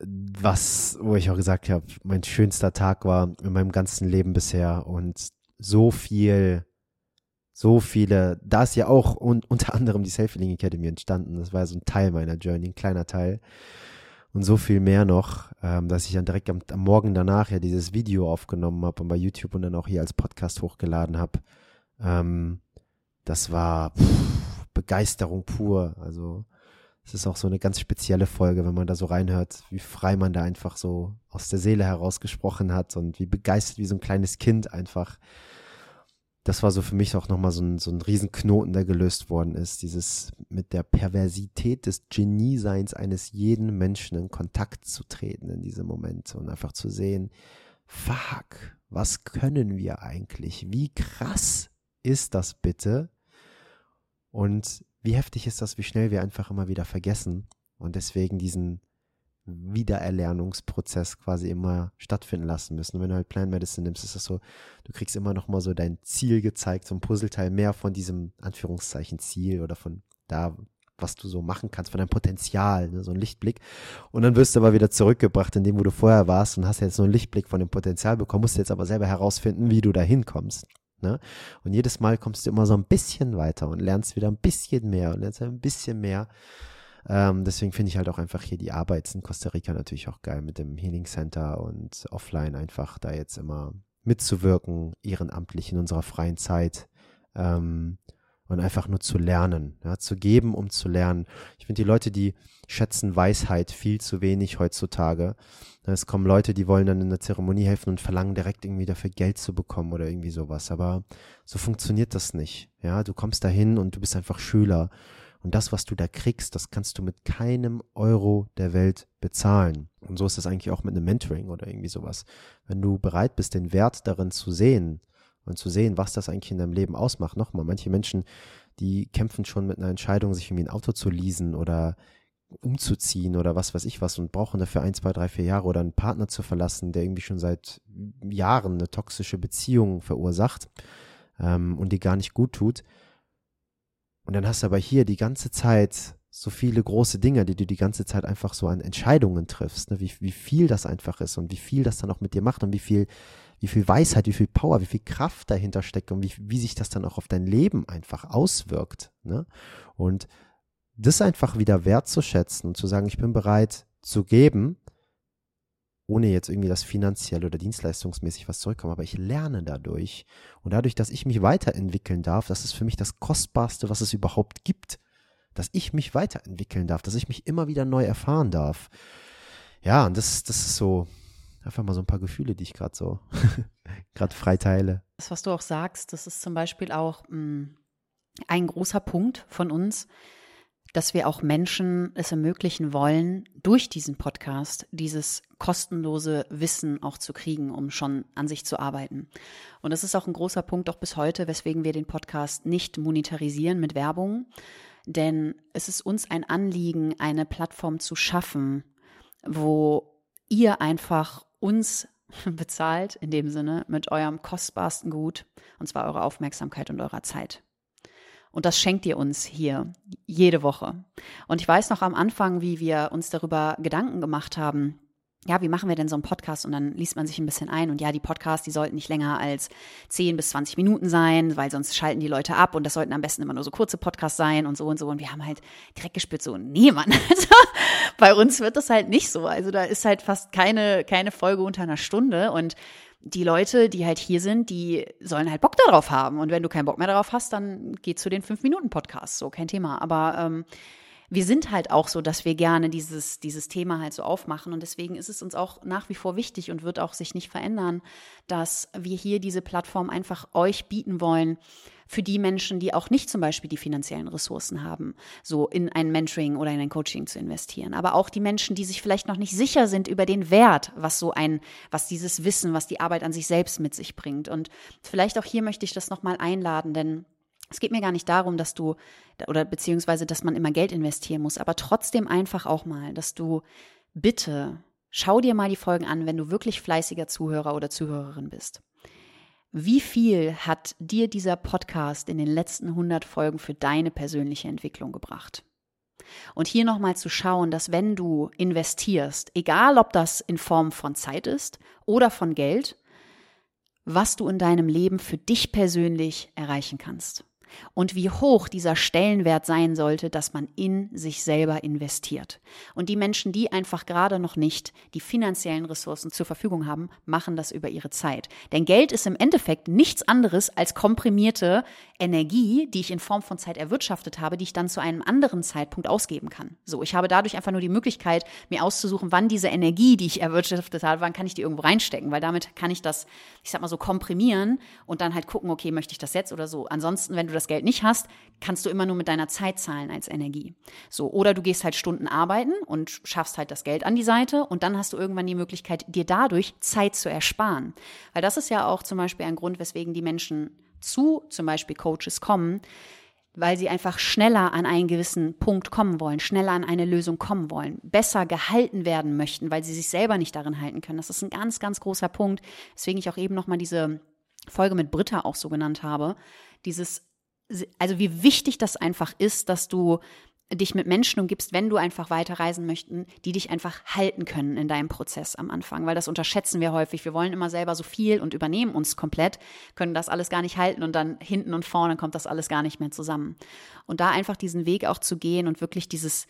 Was, wo ich auch gesagt habe, mein schönster Tag war in meinem ganzen Leben bisher und so viel, so viele, da ist ja auch un, [laughs] unter anderem die Self-Healing Academy entstanden. Das war so ein Teil meiner Journey, ein kleiner Teil und so viel mehr noch, ähm, dass ich dann direkt am, am, Morgen danach ja dieses Video aufgenommen habe und bei YouTube und dann auch hier als Podcast hochgeladen habe. Ähm, das war pff, Begeisterung pur. Also es ist auch so eine ganz spezielle Folge, wenn man da so reinhört, wie frei man da einfach so aus der Seele herausgesprochen hat und wie begeistert wie so ein kleines Kind einfach das war so für mich auch nochmal so ein, so ein Riesenknoten, der gelöst worden ist. Dieses mit der Perversität des Genieseins eines jeden Menschen in Kontakt zu treten in diese Momente und einfach zu sehen, fuck, was können wir eigentlich? Wie krass ist das bitte? Und wie heftig ist das, wie schnell wir einfach immer wieder vergessen und deswegen diesen Wiedererlernungsprozess quasi immer stattfinden lassen müssen. Und wenn du halt Plan Medicine nimmst, ist das so, du kriegst immer noch mal so dein Ziel gezeigt, so ein Puzzleteil mehr von diesem Anführungszeichen Ziel oder von da, was du so machen kannst, von deinem Potenzial, ne, so ein Lichtblick. Und dann wirst du aber wieder zurückgebracht in dem, wo du vorher warst und hast jetzt so einen Lichtblick von dem Potenzial bekommen, musst du jetzt aber selber herausfinden, wie du da hinkommst. Ne? Und jedes Mal kommst du immer so ein bisschen weiter und lernst wieder ein bisschen mehr und lernst ein bisschen mehr. Ähm, deswegen finde ich halt auch einfach hier die Arbeit in Costa Rica natürlich auch geil mit dem Healing Center und offline einfach da jetzt immer mitzuwirken, ehrenamtlich in unserer freien Zeit. Ähm, und einfach nur zu lernen, ja, zu geben, um zu lernen. Ich finde die Leute, die schätzen Weisheit viel zu wenig heutzutage. Es kommen Leute, die wollen dann in der Zeremonie helfen und verlangen direkt irgendwie dafür Geld zu bekommen oder irgendwie sowas. Aber so funktioniert das nicht. Ja, du kommst dahin und du bist einfach Schüler. Und das, was du da kriegst, das kannst du mit keinem Euro der Welt bezahlen. Und so ist es eigentlich auch mit einem Mentoring oder irgendwie sowas. Wenn du bereit bist, den Wert darin zu sehen, und zu sehen, was das eigentlich in deinem Leben ausmacht. Nochmal, manche Menschen, die kämpfen schon mit einer Entscheidung, sich irgendwie ein Auto zu leasen oder umzuziehen oder was weiß ich was und brauchen dafür ein, zwei, drei, vier Jahre oder einen Partner zu verlassen, der irgendwie schon seit Jahren eine toxische Beziehung verursacht ähm, und die gar nicht gut tut. Und dann hast du aber hier die ganze Zeit so viele große Dinge, die du die ganze Zeit einfach so an Entscheidungen triffst, ne? wie, wie viel das einfach ist und wie viel das dann auch mit dir macht und wie viel wie viel Weisheit, wie viel Power, wie viel Kraft dahinter steckt und wie, wie sich das dann auch auf dein Leben einfach auswirkt. Ne? Und das einfach wieder wertzuschätzen und zu sagen, ich bin bereit zu geben, ohne jetzt irgendwie das finanziell oder dienstleistungsmäßig was zurückkommt, aber ich lerne dadurch. Und dadurch, dass ich mich weiterentwickeln darf, das ist für mich das Kostbarste, was es überhaupt gibt. Dass ich mich weiterentwickeln darf, dass ich mich immer wieder neu erfahren darf. Ja, und das, das ist so, einfach mal so ein paar Gefühle, die ich gerade so [laughs] gerade freiteile. Das, was du auch sagst, das ist zum Beispiel auch mh, mm, ein großer Punkt von uns, dass wir auch Menschen es ermöglichen wollen, durch diesen Podcast dieses kostenlose Wissen auch zu kriegen, um schon an sich zu arbeiten. Und das ist auch ein großer Punkt auch bis heute, weswegen wir den Podcast nicht monetarisieren mit Werbung. Denn es ist uns ein Anliegen, eine Plattform zu schaffen, wo ihr einfach uns [laughs] bezahlt, in dem Sinne, mit eurem kostbarsten Gut, und zwar eure Aufmerksamkeit und eurer Zeit. Und das schenkt ihr uns hier jede Woche. Und ich weiß noch am Anfang, wie wir uns darüber Gedanken gemacht haben, ja, wie machen wir denn so einen Podcast? Und dann liest man sich ein bisschen ein. Und ja, die Podcasts, die sollten nicht länger als 10 bis 20 Minuten sein, weil sonst schalten die Leute ab. Und das sollten am besten immer nur so kurze Podcasts sein und so und so. Und wir haben halt direkt gespürt, so, nee, Mann. [laughs] Also, bei uns wird das halt nicht so. Also da ist halt fast keine, keine Folge unter einer Stunde. Und die Leute, die halt hier sind, die sollen halt Bock darauf haben. Und wenn du keinen Bock mehr darauf hast, dann geh zu den 5-Minuten-Podcasts. So, kein Thema. Aber ähm, wir sind halt auch so, dass wir gerne dieses, dieses Thema halt so aufmachen. Und deswegen ist es uns auch nach wie vor wichtig und wird auch sich nicht verändern, dass wir hier diese Plattform einfach euch bieten wollen, für die Menschen, die auch nicht zum Beispiel die finanziellen Ressourcen haben, so in ein Mentoring oder in ein Coaching zu investieren. Aber auch die Menschen, die sich vielleicht noch nicht sicher sind über den Wert, was so ein, was dieses Wissen, was die Arbeit an sich selbst mit sich bringt. Und vielleicht auch hier möchte ich das nochmal einladen, denn es geht mir gar nicht darum, dass du oder beziehungsweise, dass man immer Geld investieren muss, aber trotzdem einfach auch mal, dass du bitte schau dir mal die Folgen an, wenn du wirklich fleißiger Zuhörer oder Zuhörerin bist. Wie viel hat dir dieser Podcast in den letzten 100 Folgen für deine persönliche Entwicklung gebracht? Und hier nochmal zu schauen, dass wenn du investierst, egal ob das in Form von Zeit ist oder von Geld, was du in deinem Leben für dich persönlich erreichen kannst und wie hoch dieser Stellenwert sein sollte, dass man in sich selber investiert. Und die Menschen, die einfach gerade noch nicht die finanziellen Ressourcen zur Verfügung haben, machen das über ihre Zeit. Denn Geld ist im Endeffekt nichts anderes als komprimierte Energie, die ich in Form von Zeit erwirtschaftet habe, die ich dann zu einem anderen Zeitpunkt ausgeben kann. So, ich habe dadurch einfach nur die Möglichkeit, mir auszusuchen, wann diese Energie, die ich erwirtschaftet habe, wann kann ich die irgendwo reinstecken, weil damit kann ich das, ich sag mal so komprimieren und dann halt gucken, okay, möchte ich das jetzt oder so. Ansonsten, wenn du das das Geld nicht hast, kannst du immer nur mit deiner Zeit zahlen als Energie. So, oder du gehst halt Stunden arbeiten und schaffst halt das Geld an die Seite und dann hast du irgendwann die Möglichkeit, dir dadurch Zeit zu ersparen. Weil das ist ja auch zum Beispiel ein Grund, weswegen die Menschen zu zum Beispiel Coaches kommen, weil sie einfach schneller an einen gewissen Punkt kommen wollen, schneller an eine Lösung kommen wollen, besser gehalten werden möchten, weil sie sich selber nicht darin halten können. Das ist ein ganz, ganz großer Punkt, weswegen ich auch eben nochmal diese Folge mit Britta auch so genannt habe. Dieses also wie wichtig das einfach ist, dass du dich mit Menschen umgibst, wenn du einfach weiterreisen möchten, die dich einfach halten können in deinem Prozess am Anfang, weil das unterschätzen wir häufig. Wir wollen immer selber so viel und übernehmen uns komplett, können das alles gar nicht halten und dann hinten und vorne kommt das alles gar nicht mehr zusammen. Und da einfach diesen Weg auch zu gehen und wirklich dieses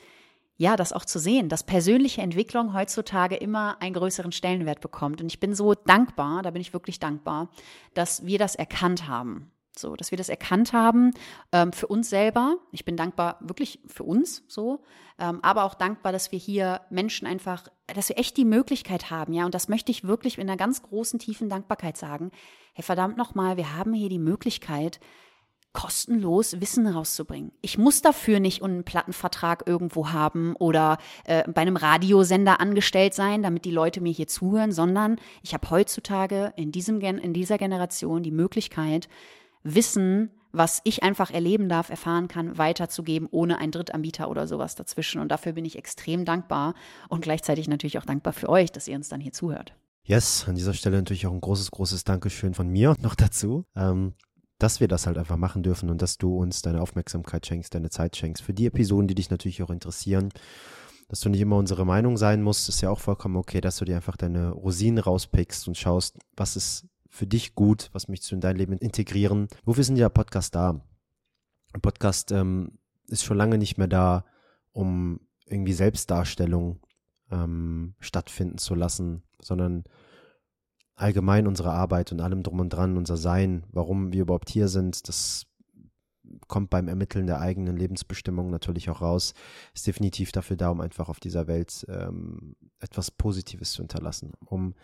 ja, das auch zu sehen, dass persönliche Entwicklung heutzutage immer einen größeren Stellenwert bekommt. Und ich bin so dankbar, da bin ich wirklich dankbar, dass wir das erkannt haben. So, dass wir das erkannt haben ähm, für uns selber. Ich bin dankbar wirklich für uns so, ähm, aber auch dankbar, dass wir hier Menschen einfach, dass wir echt die Möglichkeit haben, ja. Und das möchte ich wirklich in einer ganz großen, tiefen Dankbarkeit sagen. Hey, verdammt nochmal, wir haben hier die Möglichkeit, kostenlos Wissen rauszubringen. Ich muss dafür nicht einen Plattenvertrag irgendwo haben oder äh, bei einem Radiosender angestellt sein, damit die Leute mir hier zuhören, sondern ich habe heutzutage in, diesem, in dieser Generation die Möglichkeit, Wissen, was ich einfach erleben darf, erfahren kann, weiterzugeben, ohne einen Drittanbieter oder sowas dazwischen. Und dafür bin ich extrem dankbar und gleichzeitig natürlich auch dankbar für euch, dass ihr uns dann hier zuhört. Yes, an dieser Stelle natürlich auch ein großes, großes Dankeschön von mir [laughs] noch dazu. Ähm, dass wir das halt einfach machen dürfen und dass du uns deine Aufmerksamkeit schenkst, deine Zeit schenkst. Für die Episoden, die dich natürlich auch interessieren, dass du nicht immer unsere Meinung sein musst, ist ja auch vollkommen okay, dass du dir einfach deine Rosinen rauspickst und schaust, was ist für dich gut? Was möchtest du in dein Leben integrieren? Wofür sind der Podcast da? Ein Podcast ähm, ist schon lange nicht mehr da, um irgendwie Selbstdarstellung ähm, stattfinden zu lassen, sondern allgemein unsere Arbeit und allem drum und dran, unser Sein, warum wir überhaupt hier sind, das kommt beim Ermitteln der eigenen Lebensbestimmung natürlich auch raus, ist definitiv dafür da, um einfach auf dieser Welt ähm, etwas Positives zu hinterlassen, um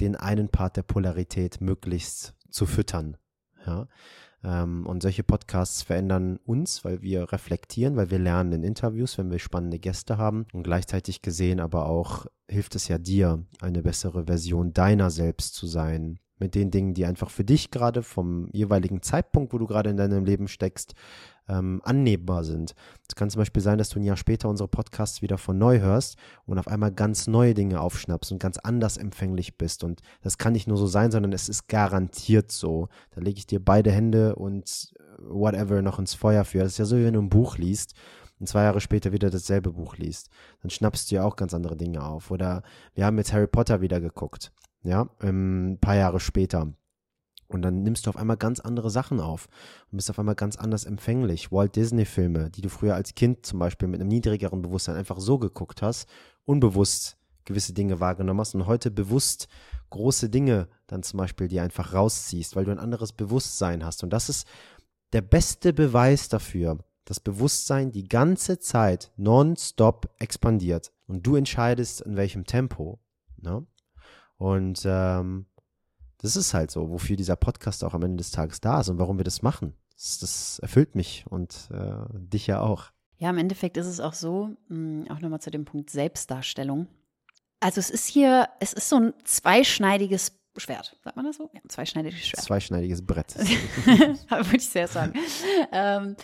den einen Part der Polarität möglichst zu füttern. Ja? Ähm, und solche Podcasts verändern uns, weil wir reflektieren, weil wir lernen in Interviews, wenn wir spannende Gäste haben. Und gleichzeitig gesehen aber auch hilft es ja dir, eine bessere Version deiner selbst zu sein, mit den Dingen, die einfach für dich gerade vom jeweiligen Zeitpunkt, wo du gerade in deinem Leben steckst, ähm, annehmbar sind. Es kann zum Beispiel sein, dass du ein Jahr später unsere Podcasts wieder von neu hörst und auf einmal ganz neue Dinge aufschnappst und ganz anders empfänglich bist. Und das kann nicht nur so sein, sondern es ist garantiert so. Da lege ich dir beide Hände und äh, whatever noch ins Feuer für. Das ist ja so, wie wenn du ein Buch liest und zwei Jahre später wieder dasselbe Buch liest. Dann schnappst du ja auch ganz andere Dinge auf. Oder wir haben jetzt Harry Potter wieder geguckt ja, ähm, ein paar Jahre später. Und dann nimmst du auf einmal ganz andere Sachen auf und bist auf einmal ganz anders empfänglich. Walt Disney-Filme, die du früher als Kind zum Beispiel mit einem niedrigeren Bewusstsein einfach so geguckt hast, unbewusst gewisse Dinge wahrgenommen hast und heute bewusst große Dinge dann zum Beispiel dir einfach rausziehst, weil du ein anderes Bewusstsein hast. Und das ist der beste Beweis dafür, dass Bewusstsein die ganze Zeit nonstop expandiert und du entscheidest, in welchem Tempo. Ne? Und ähm, das ist halt so, wofür dieser Podcast auch am Ende des Tages da ist und warum wir das machen. Das, das erfüllt mich und äh, dich ja auch. Ja, im Endeffekt ist es auch so, mh, hm, auch nochmal zu dem Punkt Selbstdarstellung. Also es ist hier, es ist so ein zweischneidiges Schwert, sagt man das so? Ja, ein zweischneidiges Schwert. Zweischneidiges Brett. [laughs] Würde ich sehr sagen. ähm,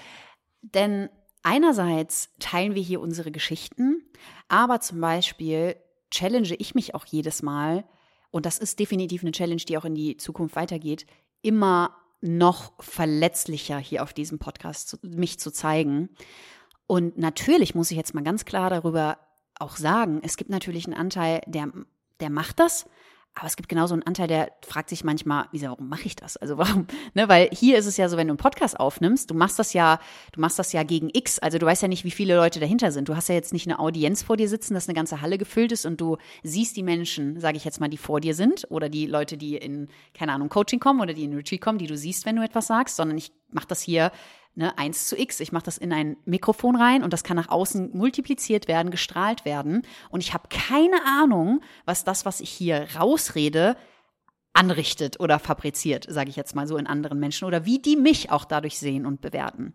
denn einerseits teilen wir hier unsere Geschichten, aber zum Beispiel challenge ich mich auch jedes Mal, und das ist definitiv eine Challenge, die auch in die Zukunft weitergeht, immer noch verletzlicher hier auf diesem Podcast mich zu zeigen. Und natürlich muss ich jetzt mal ganz klar darüber auch sagen, es gibt natürlich einen Anteil, der, der macht das, aber es gibt genauso einen Anteil, der fragt sich manchmal, wieso, warum mache ich das? Also warum, [laughs] ne, weil hier ist es ja so, wenn du einen Podcast aufnimmst, du machst das ja, du machst das ja gegen X. Also du weißt ja nicht, wie viele Leute dahinter sind. Du hast ja jetzt nicht eine Audienz vor dir sitzen, dass eine ganze Halle gefüllt ist und du siehst die Menschen, sage ich jetzt mal, die vor dir sind oder die Leute, die in, keine Ahnung, Coaching kommen oder die in Retreat kommen, die du siehst, wenn du etwas sagst, sondern ich mache das hier ne, 1 zu x. Ich mache das in ein Mikrofon rein und das kann nach außen multipliziert werden, gestrahlt werden. Und ich habe keine Ahnung, was das, was ich hier rausrede, anrichtet oder fabriziert, sage ich jetzt mal so in anderen Menschen oder wie die mich auch dadurch sehen und bewerten.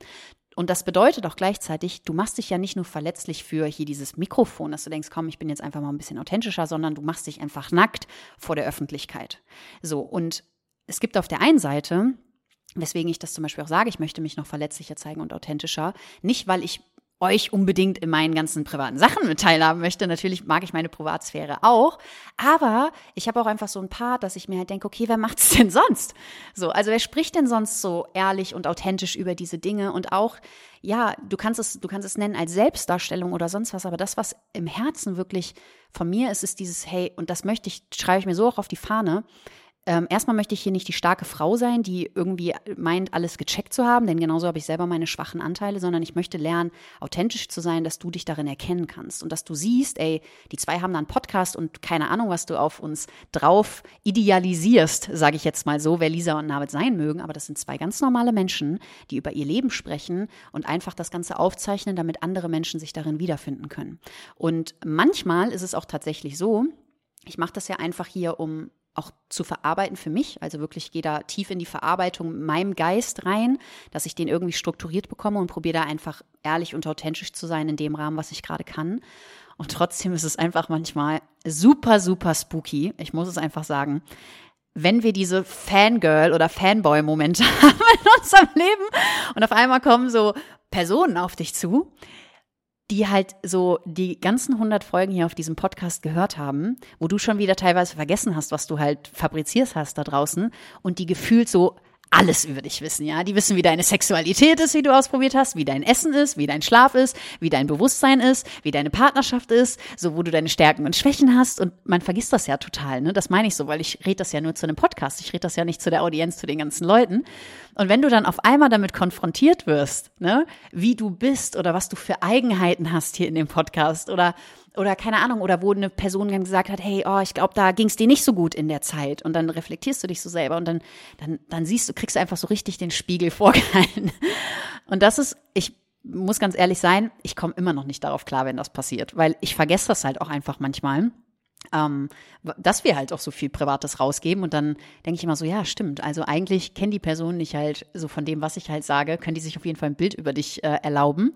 Und das bedeutet auch gleichzeitig, du machst dich ja nicht nur verletzlich für hier dieses Mikrofon, dass du denkst, komm, ich bin jetzt einfach mal ein bisschen authentischer, sondern du machst dich einfach nackt vor der Öffentlichkeit. So, und es gibt auf der einen Seite Weswegen ich das zum Beispiel auch sage, ich möchte mich noch verletzlicher zeigen und authentischer. Nicht, weil ich euch unbedingt in meinen ganzen privaten Sachen mit teilhaben möchte. Natürlich mag ich meine Privatsphäre auch, aber ich habe auch einfach so ein Part, dass ich mir halt denke, okay, wer macht's [laughs] denn sonst? So, also wer spricht denn sonst so ehrlich und authentisch über diese Dinge und auch ja, du kannst es du kannst es nennen als Selbstdarstellung oder sonst was, aber das was im Herzen wirklich von mir ist, ist dieses hey und das möchte ich schreibe ich mir so auch auf die Fahne ähm, erstmal möchte ich hier nicht die starke Frau sein, die irgendwie meint, alles gecheckt zu haben, denn genauso habe ich selber meine schwachen Anteile, sondern ich möchte lernen, authentisch zu sein, dass du dich darin erkennen kannst und dass du siehst, ey, die zwei haben da einen Podcast und keine Ahnung, was du auf uns drauf idealisierst, sage ich jetzt mal so, wer Lisa und Navid sein mögen, aber das sind zwei ganz normale Menschen, die über ihr Leben sprechen und einfach das Ganze aufzeichnen, damit andere Menschen sich darin wiederfinden können. Und manchmal ist es auch tatsächlich so, ich mache das ja einfach hier, um auch zu verarbeiten für mich. Also wirklich gehe da tief in die Verarbeitung mit meinem Geist rein, dass ich den irgendwie strukturiert bekomme und probiere da einfach ehrlich und authentisch zu sein in dem Rahmen, was ich gerade kann. Und trotzdem ist es einfach manchmal super, super spooky. Ich muss es einfach sagen. Wenn wir diese Fangirl- oder Fanboy-Momente [laughs] haben in unserem Leben und auf einmal kommen so Personen auf dich zu, die halt so die ganzen 100 Folgen hier auf diesem Podcast gehört haben, wo du schon wieder teilweise vergessen hast, was du halt fabriziert hast da draußen und die gefühlt so alles über dich wissen, ja. Die wissen, wie deine Sexualität ist, wie du ausprobiert hast, wie dein Essen ist, wie dein Schlaf ist, wie dein Bewusstsein ist, wie deine Partnerschaft ist, so wo du deine Stärken und Schwächen hast. Und man vergisst das ja total, ne? Das meine ich so, weil ich rede das ja nur zu einem Podcast. Ich rede das ja nicht zu der Audienz, zu den ganzen Leuten. Und wenn du dann auf einmal damit konfrontiert wirst, ne, wie du bist oder was du für Eigenheiten hast hier in dem Podcast oder oder keine Ahnung, oder wo eine Person dann gesagt hat, hey, oh, ich glaube, da ging es dir nicht so gut in der Zeit. Und dann reflektierst du dich so selber und dann, dann, dann siehst du, kriegst du einfach so richtig den Spiegel [laughs] vorgehalten. Und das ist, ich muss ganz ehrlich sein, ich komme immer noch nicht darauf klar, wenn das passiert, weil ich vergesse das halt auch einfach manchmal. Ähm, dass wir halt auch so viel Privates rausgeben und dann denke ich immer so, ja, stimmt. Also eigentlich kennen die Personen nicht halt so von dem, was ich halt sage, können die sich auf jeden Fall ein Bild über dich äh, erlauben.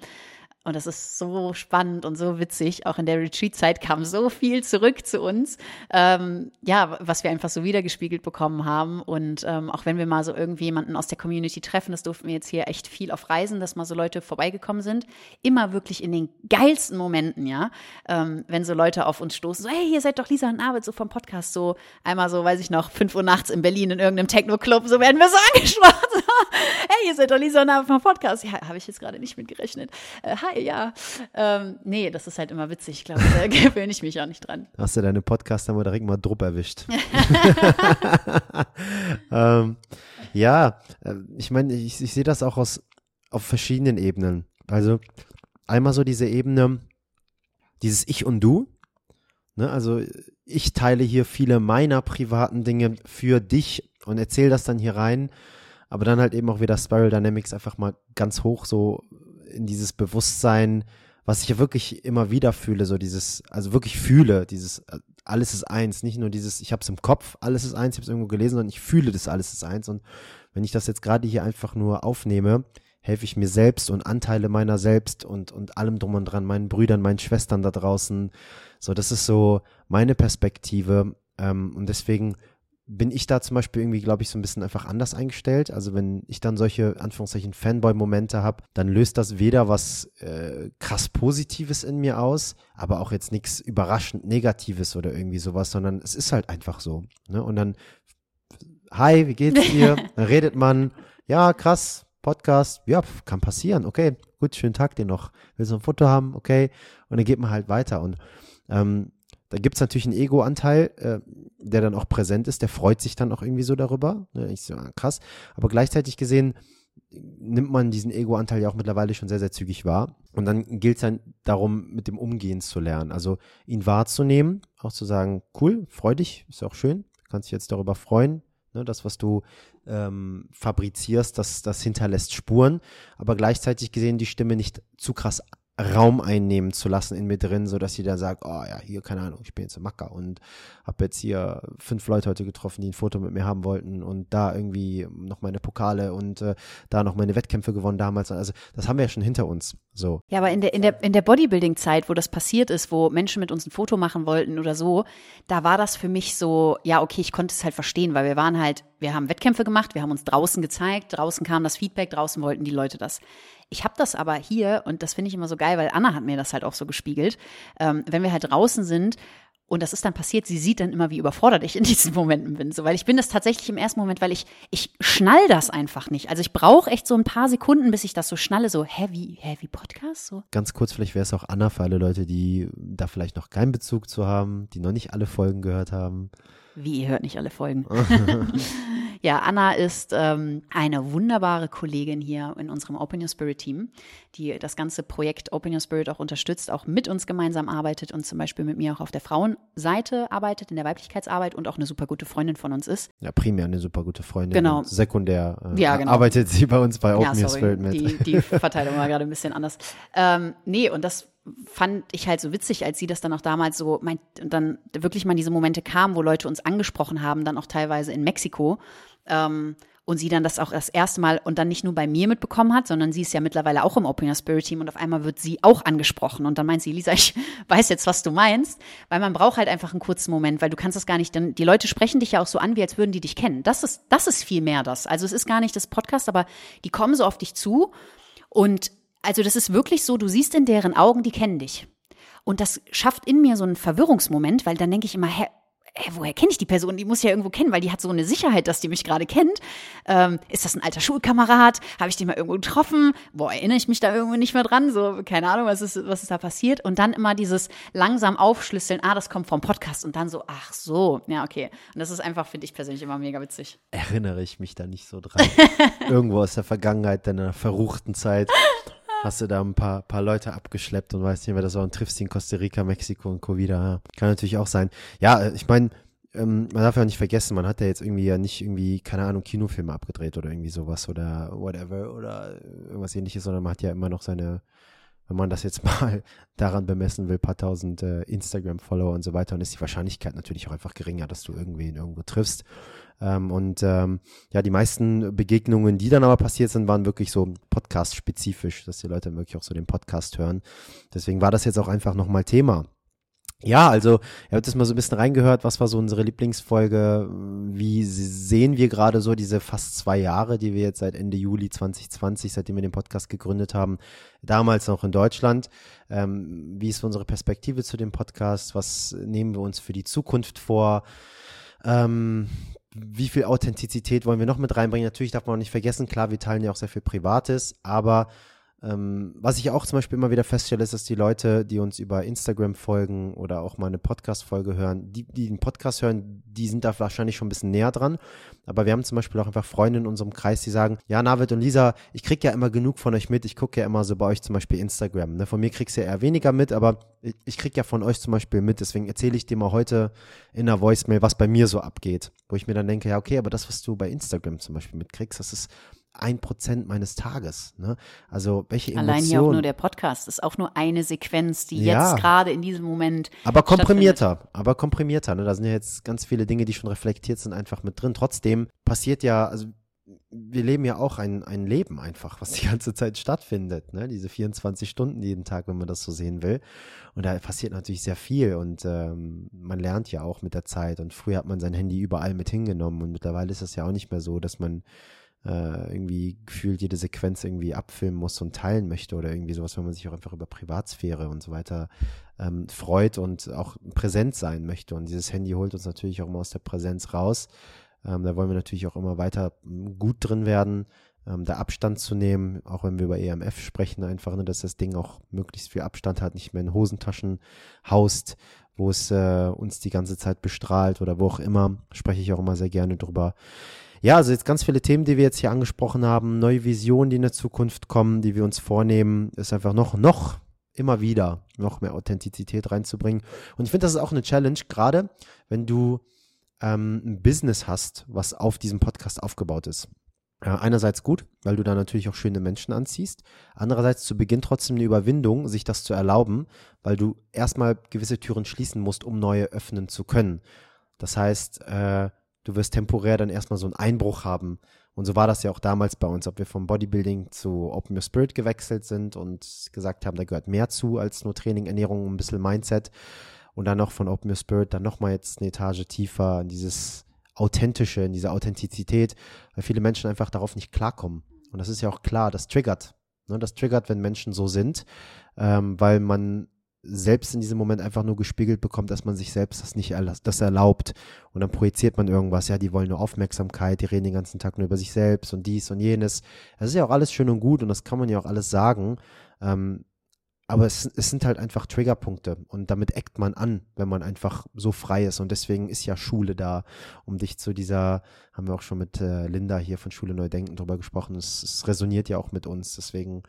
Und das ist so spannend und so witzig. Auch in der Retreat-Zeit kam so viel zurück zu uns. Ähm, ja, was wir einfach so wiedergespiegelt bekommen haben. Und ähm, auch wenn wir mal so irgendwie jemanden aus der Community treffen, das durften wir jetzt hier echt viel auf Reisen, dass mal so Leute vorbeigekommen sind. Immer wirklich in den geilsten Momenten, ja. Ähm, wenn so Leute auf uns stoßen, so, hey, ihr seid doch Lisa und Arvid, so vom Podcast, so einmal so, weiß ich noch, fünf Uhr nachts in Berlin in irgendeinem Techno-Club, so werden wir so [laughs] angesprochen. hey, ihr seid doch Lisa und Arvid vom Podcast. Ja, habe ich jetzt gerade nicht mitgerechnet. Äh, hi, [laughs] ja. Ähm, nee, das ist halt immer witzig. Ich glaube, da [laughs] gewöhne ich mich auch nicht dran. Hast du deine Podcaster mal direkt mal Drupp erwischt? [laughs] ähm, ja, äh, ich meine, ich, ich sehe das auch aus, auf verschiedenen Ebenen. Also einmal so diese Ebene, dieses Ich und Du. Ne? Also ich teile hier viele meiner privaten Dinge für dich und erzähle das dann hier rein. Aber dann halt eben auch wieder Spiral Dynamics einfach mal ganz hoch so in dieses Bewusstsein, was ich ja wirklich immer wieder fühle, so dieses, also wirklich fühle, dieses alles ist eins, nicht nur dieses, ich habe es im Kopf, alles ist eins, ich habe es irgendwo gelesen, sondern ich fühle das alles ist eins. Und wenn ich das jetzt gerade hier einfach nur aufnehme, helfe ich mir selbst und Anteile meiner selbst und, und allem drum und dran, meinen Brüdern, meinen Schwestern da draußen. So, das ist so meine Perspektive. Ähm, und deswegen bin ich da zum Beispiel irgendwie, glaube ich, so ein bisschen einfach anders eingestellt. Also wenn ich dann solche, Anführungszeichen, Fanboy-Momente habe, dann löst das weder was äh, krass Positives in mir aus, aber auch jetzt nichts überraschend Negatives oder irgendwie sowas, sondern es ist halt einfach so. Ne? Und dann, hi, wie geht's [laughs] dir? dann redet man, ja, krass, Podcast, ja, kann passieren, okay, gut, schönen Tag dir noch. Willst du ein Foto haben? Okay. Und dann geht man halt weiter. Und ähm, da gibt es natürlich einen Ego-Anteil, äh, der dann auch präsent ist, der freut sich dann auch irgendwie so darüber. Ne? Ich so, ah, krass. Aber gleichzeitig gesehen nimmt man diesen Ego-Anteil ja auch mittlerweile schon sehr, sehr zügig wahr. Und dann gilt es dann darum, mit dem Umgehen zu lernen. Also ihn wahrzunehmen, auch zu sagen, cool, freu dich, ist auch schön, kannst dich jetzt darüber freuen. Ne? Das, was du ähm, fabrizierst, das, das hinterlässt Spuren, aber gleichzeitig gesehen die Stimme nicht zu krass Raum einnehmen zu lassen in mir drin, so dass sie dann sagt, oh ja, hier, keine Ahnung, ich bin jetzt im Macker und habe jetzt hier fünf Leute heute getroffen, die ein Foto mit mir haben wollten und da irgendwie noch meine Pokale und äh, da noch meine Wettkämpfe gewonnen damals. Also das haben wir ja schon hinter uns. So. Ja, aber in der, in der, in der Bodybuilding-Zeit, wo das passiert ist, wo Menschen mit uns ein Foto machen wollten oder so, da war das für mich so, ja, okay, ich konnte es halt verstehen, weil wir waren halt, wir haben Wettkämpfe gemacht, wir haben uns draußen gezeigt, draußen kam das Feedback, draußen wollten die Leute das. Ich habe das aber hier, und das finde ich immer so geil, weil Anna hat mir das halt auch so gespiegelt, ähm, wenn wir halt draußen sind und das ist dann passiert, sie sieht dann immer, wie überfordert ich in [laughs] diesen Momenten bin. So, weil ich bin das tatsächlich im ersten Moment, weil ich, ich schnall das einfach nicht. Also ich brauche echt so ein paar Sekunden, bis ich das so schnalle, so heavy, heavy Podcast. So. Ganz kurz, vielleicht wäre es auch Anna für alle Leute, die da vielleicht noch keinen Bezug zu haben, die noch nicht alle Folgen gehört haben. Wie, ihr hört nicht alle Folgen. [laughs] [laughs] ja, Anna ist ähm, eine wunderbare Kollegin hier in unserem Open Your Spirit Team, die das ganze Projekt Open Your Spirit auch unterstützt, auch mit uns gemeinsam arbeitet und zum Beispiel mit mir auch auf der Frauenseite arbeitet, in der Weiblichkeitsarbeit und auch eine super gute Freundin von uns ist. Ja, primär eine super gute Freundin. Genau. sekundär äh, ja, genau. arbeitet sie bei uns bei Open ja, Your Spirit mit. Die, die [laughs] Verteilung war gerade ein bisschen anders. Ähm, nee, und das fand ich halt so witzig, als sie das dann auch damals so meint, und dann wirklich mal diese Momente kamen, wo Leute uns angesprochen haben, dann auch teilweise in Mexiko. Ähm, und sie dann das auch das erste Mal und dann nicht nur bei mir mitbekommen hat, sondern sie ist ja mittlerweile auch im Open Your Spirit Team und auf einmal wird sie auch angesprochen und dann meint sie, Lisa, ich [laughs] weiß jetzt, was du meinst, weil man braucht halt einfach einen kurzen Moment, weil du kannst das gar nicht, denn die Leute sprechen dich ja auch so an, wie als würden die dich kennen. Das ist, das ist viel mehr das. Also es ist gar nicht das Podcast, aber die kommen so auf dich zu und also das ist wirklich so, du siehst in deren Augen, die kennen dich. Und das schafft in mir so einen Verwirrungsmoment, weil dann denke ich immer, hä, hä, woher kenne ich die Person? Die muss ich ja irgendwo kennen, weil die hat so eine Sicherheit, dass die mich gerade kennt. Ähm, ist das ein alter Schulkamerad? Habe ich den mal irgendwo getroffen? Boah, erinnere ich mich da irgendwo nicht mehr dran? So, keine Ahnung, was ist, was ist da passiert? Und dann immer dieses langsam aufschlüsseln, ah, das kommt vom Podcast und dann so, ach so, ja, okay. Und das ist einfach, finde ich persönlich immer mega witzig. Erinnere ich mich da nicht so dran. [laughs] irgendwo aus der Vergangenheit, deiner verruchten Zeit hast du da ein paar, paar Leute abgeschleppt und weißt nicht mehr, das war und triffst die in Costa Rica, Mexiko und Co. wieder. Ja. Kann natürlich auch sein. Ja, äh, ich meine, ähm, man darf ja nicht vergessen, man hat ja jetzt irgendwie ja nicht irgendwie, keine Ahnung, Kinofilme abgedreht oder irgendwie sowas oder whatever oder irgendwas ähnliches, sondern man hat ja immer noch seine, wenn man das jetzt [laughs] mal daran bemessen will, paar tausend äh, Instagram-Follower und so weiter, dann ist die Wahrscheinlichkeit natürlich auch einfach geringer, dass du irgendwen irgendwo triffst. Ähm, und ähm, ja, die meisten Begegnungen, die dann aber passiert sind, waren wirklich so podcast-spezifisch, dass die Leute wirklich auch so den Podcast hören. Deswegen war das jetzt auch einfach nochmal Thema. Ja, also ihr habt jetzt mal so ein bisschen reingehört, was war so unsere Lieblingsfolge, wie sehen wir gerade so diese fast zwei Jahre, die wir jetzt seit Ende Juli 2020, seitdem wir den Podcast gegründet haben, damals noch in Deutschland. Ähm, wie ist unsere Perspektive zu dem Podcast? Was nehmen wir uns für die Zukunft vor? Ähm, wie viel Authentizität wollen wir noch mit reinbringen? Natürlich darf man auch nicht vergessen, klar, wir teilen ja auch sehr viel Privates, aber ähm, was ich auch zum Beispiel immer wieder feststelle, ist, dass die Leute, die uns über Instagram folgen oder auch mal eine Podcast-Folge hören, die, die den Podcast hören, die sind da wahrscheinlich schon ein bisschen näher dran. Aber wir haben zum Beispiel auch einfach Freunde in unserem Kreis, die sagen, ja, Navid und Lisa, ich krieg ja immer genug von euch mit. Ich gucke ja immer so bei euch zum Beispiel Instagram. Ne? Von mir kriegst du ja eher weniger mit, aber ich, ich krieg ja von euch zum Beispiel mit. Deswegen erzähle ich dir mal heute in der Voicemail, was bei mir so abgeht. Wo ich mir dann denke, ja, okay, aber das, was du bei Instagram zum Beispiel mitkriegst, das ist ein Prozent meines Tages. Ne? Also welche Emotionen. Allein hier auch nur der Podcast ist auch nur eine Sequenz, die ja. jetzt gerade in diesem Moment. Aber komprimierter, aber komprimierter. Ne? Da sind ja jetzt ganz viele Dinge, die schon reflektiert sind, einfach mit drin. Trotzdem passiert ja, also wir leben ja auch ein, ein Leben einfach, was die ganze Zeit stattfindet. Ne? Diese 24 Stunden jeden Tag, wenn man das so sehen will. Und da passiert natürlich sehr viel und ähm, man lernt ja auch mit der Zeit. Und früher hat man sein Handy überall mit hingenommen und mittlerweile ist es ja auch nicht mehr so, dass man äh, irgendwie gefühlt jede Sequenz irgendwie abfilmen muss und teilen möchte oder irgendwie sowas, wenn man sich auch einfach über Privatsphäre und so weiter ähm, freut und auch präsent sein möchte. Und dieses Handy holt uns natürlich auch immer aus der Präsenz raus. Ähm, da wollen wir natürlich auch immer weiter hm, gut drin werden, ähm, da Abstand zu nehmen, auch wenn wir über EMF sprechen, einfach, ne, dass das Ding auch möglichst viel Abstand hat, nicht mehr in Hosentaschen haust, wo es äh, uns die ganze Zeit bestrahlt oder wo auch immer, spreche ich auch immer sehr gerne drüber. Ja, also jetzt ganz viele Themen, die wir jetzt hier angesprochen haben, neue Visionen, die in der Zukunft kommen, die wir uns vornehmen, ist einfach noch, noch immer wieder noch mehr Authentizität reinzubringen. Und ich finde, das ist auch eine Challenge, gerade wenn du ähm, ein Business hast, was auf diesem Podcast aufgebaut ist. Ja, einerseits gut, weil du da natürlich auch schöne Menschen anziehst. Andererseits zu Beginn trotzdem eine Überwindung, sich das zu erlauben, weil du erstmal gewisse Türen schließen musst, um neue öffnen zu können. Das heißt, äh, du wirst temporär dann erstmal so einen Einbruch haben. Und so war das ja auch damals bei uns, ob wir vom Bodybuilding zu Open Your Spirit gewechselt sind und gesagt haben, da gehört mehr zu als nur Training, Ernährung, ein bisschen Mindset. Und dann noch von Open Your Spirit dann nochmal jetzt eine Etage tiefer in dieses Authentische, in diese Authentizität, weil viele Menschen einfach darauf nicht klarkommen. Und das ist ja auch klar, das triggert. Ne? Das triggert, wenn Menschen so sind, ähm, weil man selbst in diesem Moment einfach nur gespiegelt bekommt, dass man sich selbst das nicht erla das erlaubt. Und dann projiziert man irgendwas, ja, die wollen nur Aufmerksamkeit, die reden den ganzen Tag nur über sich selbst und dies und jenes. Das ist ja auch alles schön und gut und das kann man ja auch alles sagen. Ähm, aber es, es sind halt einfach Triggerpunkte und damit eckt man an, wenn man einfach so frei ist. Und deswegen ist ja Schule da, um dich zu dieser, haben wir auch schon mit äh, Linda hier von Schule Neu Denken drüber gesprochen. Es, es resoniert ja auch mit uns. Deswegen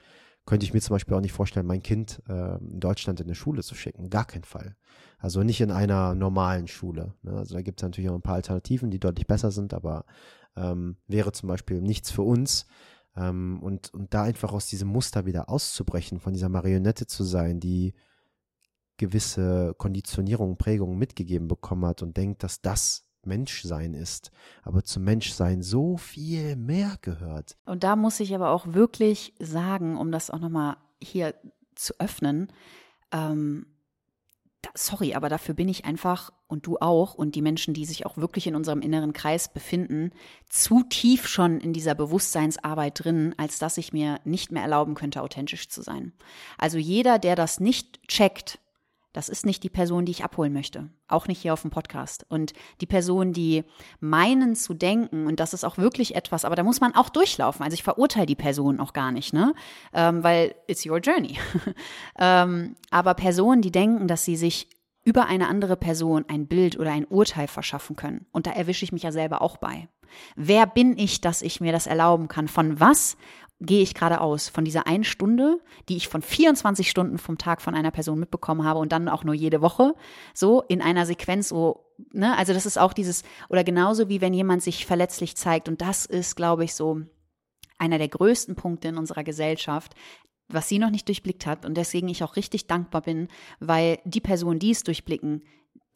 könnte ich mir zum Beispiel auch nicht vorstellen, mein Kind äh, in Deutschland in eine Schule zu schicken. Gar keinen Fall. Also nicht in einer normalen Schule. Ne? Also da gibt es natürlich auch ein paar Alternativen, die deutlich besser sind, aber ähm, wäre zum Beispiel nichts für uns. Ähm, und, und da einfach aus diesem Muster wieder auszubrechen, von dieser Marionette zu sein, die gewisse Konditionierungen, Prägungen mitgegeben bekommen hat und denkt, dass das Menschsein ist, aber zum Menschsein so viel mehr gehört. Und da muss ich aber auch wirklich sagen, um das auch nochmal hier zu öffnen, ähm, sorry, aber dafür bin ich einfach und du auch und die Menschen, die sich auch wirklich in unserem inneren Kreis befinden, zu tief schon in dieser Bewusstseinsarbeit drin, als dass ich mir nicht mehr erlauben könnte, authentisch zu sein. Also jeder, der das nicht checkt, das ist nicht die Person, die ich abholen möchte. Auch nicht hier auf dem Podcast. Und die Person, die meinen zu denken, und das ist auch wirklich etwas, aber da muss man auch durchlaufen. Also ich verurteile die Person auch gar nicht, ne? Ähm, weil it's your journey. [laughs] ähm, aber Personen, die denken, dass sie sich über eine andere Person ein Bild oder ein Urteil verschaffen können. Und da erwische ich mich ja selber auch bei. Wer bin ich, dass ich mir das erlauben kann? Von was gehe ich gerade aus von dieser einen Stunde, die ich von 24 Stunden vom Tag von einer Person mitbekommen habe und dann auch nur jede Woche, so in einer Sequenz, so, ne, also das ist auch dieses, oder genauso wie wenn jemand sich verletzlich zeigt und das ist, glaube ich, so einer der größten Punkte in unserer Gesellschaft, was sie noch nicht durchblickt hat und deswegen ich auch richtig dankbar bin, weil die Personen, die es durchblicken,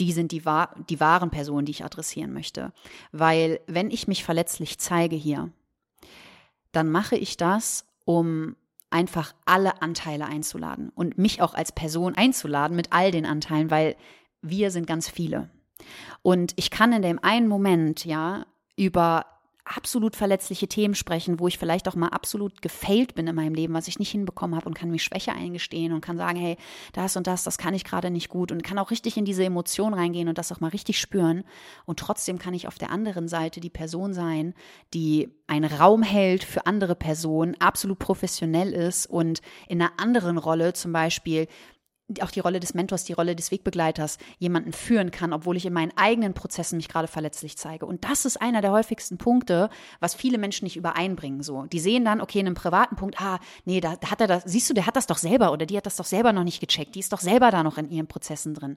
die sind die, die wahren Personen, die ich adressieren möchte. Weil wenn ich mich verletzlich zeige hier, dann mache ich das, um einfach alle Anteile einzuladen und mich auch als Person einzuladen mit all den Anteilen, weil wir sind ganz viele. Und ich kann in dem einen Moment, ja, über absolut verletzliche Themen sprechen, wo ich vielleicht auch mal absolut gefailt bin in meinem Leben, was ich nicht hinbekommen habe und kann mich Schwäche eingestehen und kann sagen, hey, das und das, das kann ich gerade nicht gut und kann auch richtig in diese Emotion reingehen und das auch mal richtig spüren. Und trotzdem kann ich auf der anderen Seite die Person sein, die einen Raum hält für andere Personen, absolut professionell ist und in einer anderen Rolle zum Beispiel auch die Rolle des Mentors, die Rolle des Wegbegleiters jemanden führen kann, obwohl ich in meinen eigenen Prozessen mich gerade verletzlich zeige. Und das ist einer der häufigsten Punkte, was viele Menschen nicht übereinbringen. So, die sehen dann, okay, in einem privaten Punkt, ah, nee, da, hat er das, siehst du, der hat das doch selber oder die hat das doch selber noch nicht gecheckt, die ist doch selber da noch in ihren Prozessen drin.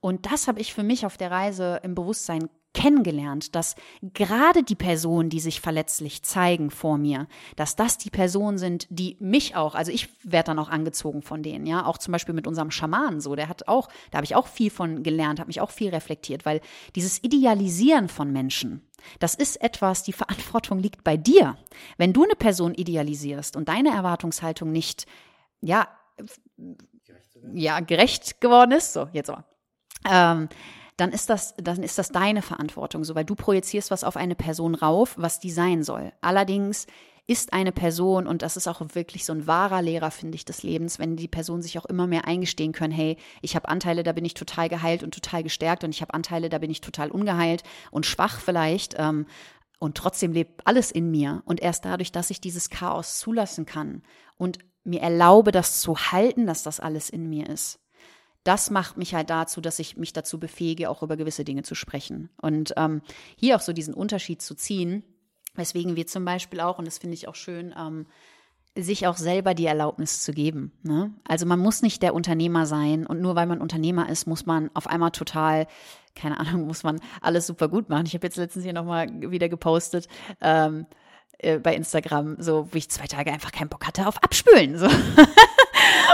Und das habe ich für mich auf der Reise im Bewusstsein kennengelernt, dass gerade die Personen, die sich verletzlich zeigen vor mir, dass das die Personen sind, die mich auch, also ich werde dann auch angezogen von denen, ja, auch zum Beispiel mit unserem Schamanen so, der hat auch, da habe ich auch viel von gelernt, habe mich auch viel reflektiert, weil dieses Idealisieren von Menschen, das ist etwas, die Verantwortung liegt bei dir. Wenn du eine Person idealisierst und deine Erwartungshaltung nicht, ja, ja, gerecht geworden ist, so, jetzt aber, ähm, dann ist das, dann ist das deine Verantwortung, so weil du projizierst was auf eine Person rauf, was die sein soll. Allerdings ist eine Person, und das ist auch wirklich so ein wahrer Lehrer, finde ich, des Lebens, wenn die Person sich auch immer mehr eingestehen können, hey, ich habe Anteile, da bin ich total geheilt und total gestärkt und ich habe Anteile, da bin ich total ungeheilt und schwach vielleicht. Ähm, und trotzdem lebt alles in mir. Und erst dadurch, dass ich dieses Chaos zulassen kann und mir erlaube, das zu halten, dass das alles in mir ist, das macht mich halt dazu, dass ich mich dazu befähige, auch über gewisse Dinge zu sprechen. Und ähm, hier auch so diesen Unterschied zu ziehen, weswegen wir zum Beispiel auch, und das finde ich auch schön, ähm, sich auch selber die Erlaubnis zu geben. Ne? Also man muss nicht der Unternehmer sein und nur weil man Unternehmer ist, muss man auf einmal total, keine Ahnung, muss man alles super gut machen. Ich habe jetzt letztens hier nochmal wieder gepostet. Ähm, äh, bei Instagram, so wo ich zwei Tage einfach keinen Bock hatte auf Abspülen. So. [laughs]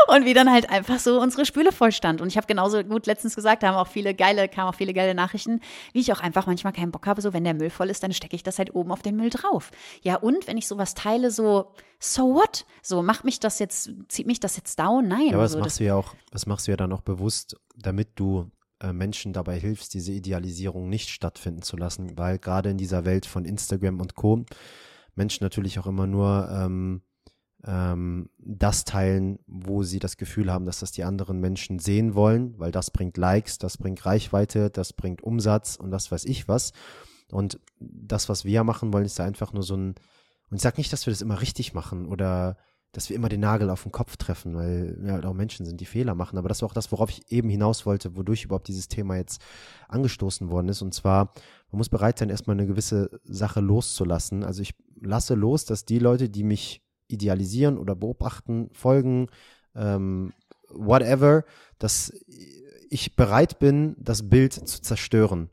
und wie dann halt einfach so unsere Spüle voll stand. Und ich habe genauso gut letztens gesagt, da haben auch viele geile, kamen auch viele geile Nachrichten, wie ich auch einfach manchmal keinen Bock habe, so wenn der Müll voll ist, dann stecke ich das halt oben auf den Müll drauf. Ja, und wenn ich sowas teile, so, so what? So, macht mich das jetzt, zieht mich das jetzt down? Nein. Ja, aber das so, machst das, du ja auch, das machst du ja dann auch bewusst, damit du äh, Menschen dabei hilfst, diese Idealisierung nicht stattfinden zu lassen, weil gerade in dieser Welt von Instagram und Co. Menschen natürlich auch immer nur ähm, ähm, das teilen, wo sie das Gefühl haben, dass das die anderen Menschen sehen wollen, weil das bringt Likes, das bringt Reichweite, das bringt Umsatz und das weiß ich was. Und das, was wir machen wollen, ist einfach nur so ein, und ich sage nicht, dass wir das immer richtig machen oder dass wir immer den Nagel auf den Kopf treffen, weil wir halt auch Menschen sind, die Fehler machen. Aber das war auch das, worauf ich eben hinaus wollte, wodurch überhaupt dieses Thema jetzt angestoßen worden ist. Und zwar, man muss bereit sein, erstmal eine gewisse Sache loszulassen. Also ich lasse los, dass die Leute, die mich idealisieren oder beobachten, folgen, ähm, whatever, dass ich bereit bin, das Bild zu zerstören.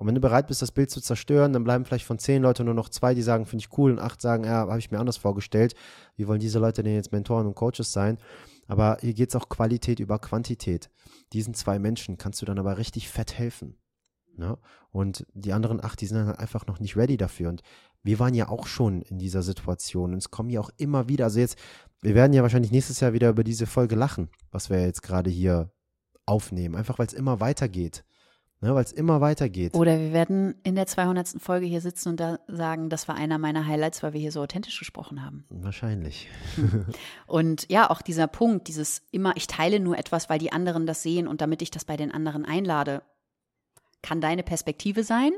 Und wenn du bereit bist, das Bild zu zerstören, dann bleiben vielleicht von zehn Leuten nur noch zwei, die sagen, finde ich cool, und acht sagen, ja, habe ich mir anders vorgestellt. Wie wollen diese Leute denn jetzt Mentoren und Coaches sein? Aber hier geht es auch Qualität über Quantität. Diesen zwei Menschen kannst du dann aber richtig fett helfen. Ne? Und die anderen acht, die sind dann einfach noch nicht ready dafür. Und wir waren ja auch schon in dieser Situation. Und es kommen ja auch immer wieder, also jetzt, wir werden ja wahrscheinlich nächstes Jahr wieder über diese Folge lachen, was wir jetzt gerade hier aufnehmen. Einfach weil es immer weitergeht ne, weil es immer weitergeht. Oder wir werden in der 200. Folge hier sitzen und da sagen, das war einer meiner Highlights, weil wir hier so authentisch gesprochen haben. Wahrscheinlich. und ja, auch dieser Punkt, dieses immer, ich teile nur etwas, weil die anderen das sehen und damit ich das bei den anderen einlade, kann deine Perspektive sein,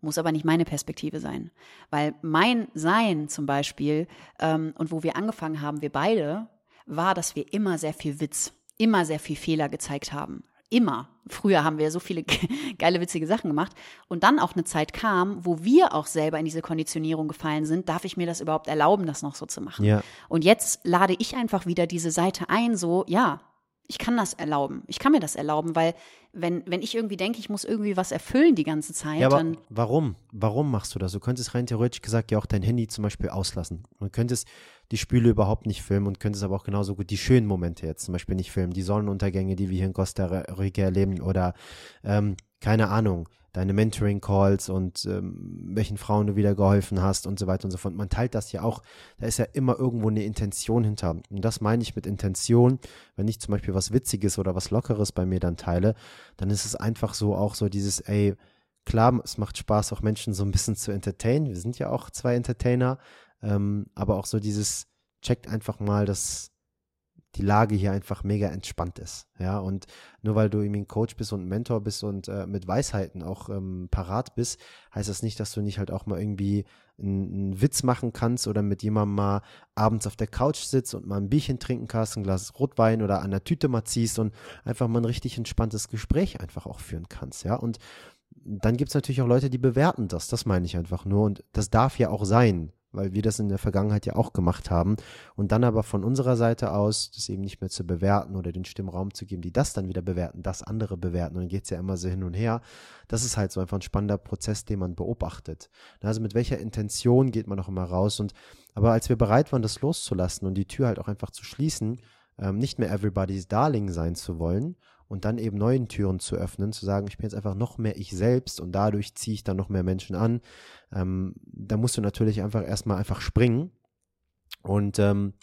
muss aber nicht meine Perspektive sein. Weil mein Sein zum Beispiel ähm, und wo wir angefangen haben, wir beide, war, dass wir immer sehr viel Witz, immer sehr viel Fehler gezeigt haben immer. Früher haben wir so viele [laughs] geile, witzige Sachen gemacht. Und dann auch eine Zeit kam, wo wir auch selber in diese Konditionierung gefallen sind. Darf ich mir das überhaupt erlauben, das noch so zu machen? Ja. Und jetzt lade ich einfach wieder diese Seite ein, so, ja, ich kann das erlauben. Ich kann mir das erlauben, weil wenn, wenn ich irgendwie denke, ich muss irgendwie was erfüllen die ganze Zeit, ja, dann. Warum? Warum machst du das? Du könntest rein theoretisch gesagt ja auch dein Handy zum Beispiel auslassen. Du könntest die Spüle überhaupt nicht filmen und könntest aber auch genauso gut die schönen Momente jetzt zum Beispiel nicht filmen. Die Sonnenuntergänge, die wir hier in Costa Rica erleben oder ähm, keine Ahnung, deine Mentoring-Calls und ähm, welchen Frauen du wieder geholfen hast und so weiter und so fort. Man teilt das ja auch, da ist ja immer irgendwo eine Intention hinter. Und das meine ich mit Intention. Wenn ich zum Beispiel was Witziges oder was Lockeres bei mir dann teile, dann ist es einfach so auch so dieses, ey, klar, es macht Spaß, auch Menschen so ein bisschen zu entertainen. Wir sind ja auch zwei Entertainer, ähm, aber auch so dieses, checkt einfach mal, dass die Lage hier einfach mega entspannt ist. Ja, und nur weil du irgendwie ein Coach bist und ein Mentor bist und äh, mit Weisheiten auch ähm, parat bist, heißt das nicht, dass du nicht halt auch mal irgendwie einen, Witz machen kannst oder mit jemandem mal abends auf der Couch sitzt und mal ein Bierchen trinken kannst, ein Glas Rotwein oder an der Tüte mal ziehst und einfach mal ein richtig entspanntes Gespräch einfach auch führen kannst. Ja, und dann gibt es natürlich auch Leute, die bewerten das. Das meine ich einfach nur. Und das darf ja auch sein weil wir das in der Vergangenheit ja auch gemacht haben. Und dann aber von unserer Seite aus, das eben nicht mehr zu bewerten oder den Stimmraum zu geben, die das dann wieder bewerten, das andere bewerten. Und dann geht es ja immer so hin und her. Das ist halt so einfach ein spannender Prozess, den man beobachtet. Also mit welcher Intention geht man auch immer raus. Und aber als wir bereit waren, das loszulassen und die Tür halt auch einfach zu schließen, ähm, nicht mehr everybody's Darling sein zu wollen und dann eben neuen Türen zu öffnen, zu sagen, ich bin jetzt einfach noch mehr ich selbst und dadurch ziehe ich dann noch mehr Menschen an. Ähm, da musst du natürlich einfach erstmal einfach springen und ähm,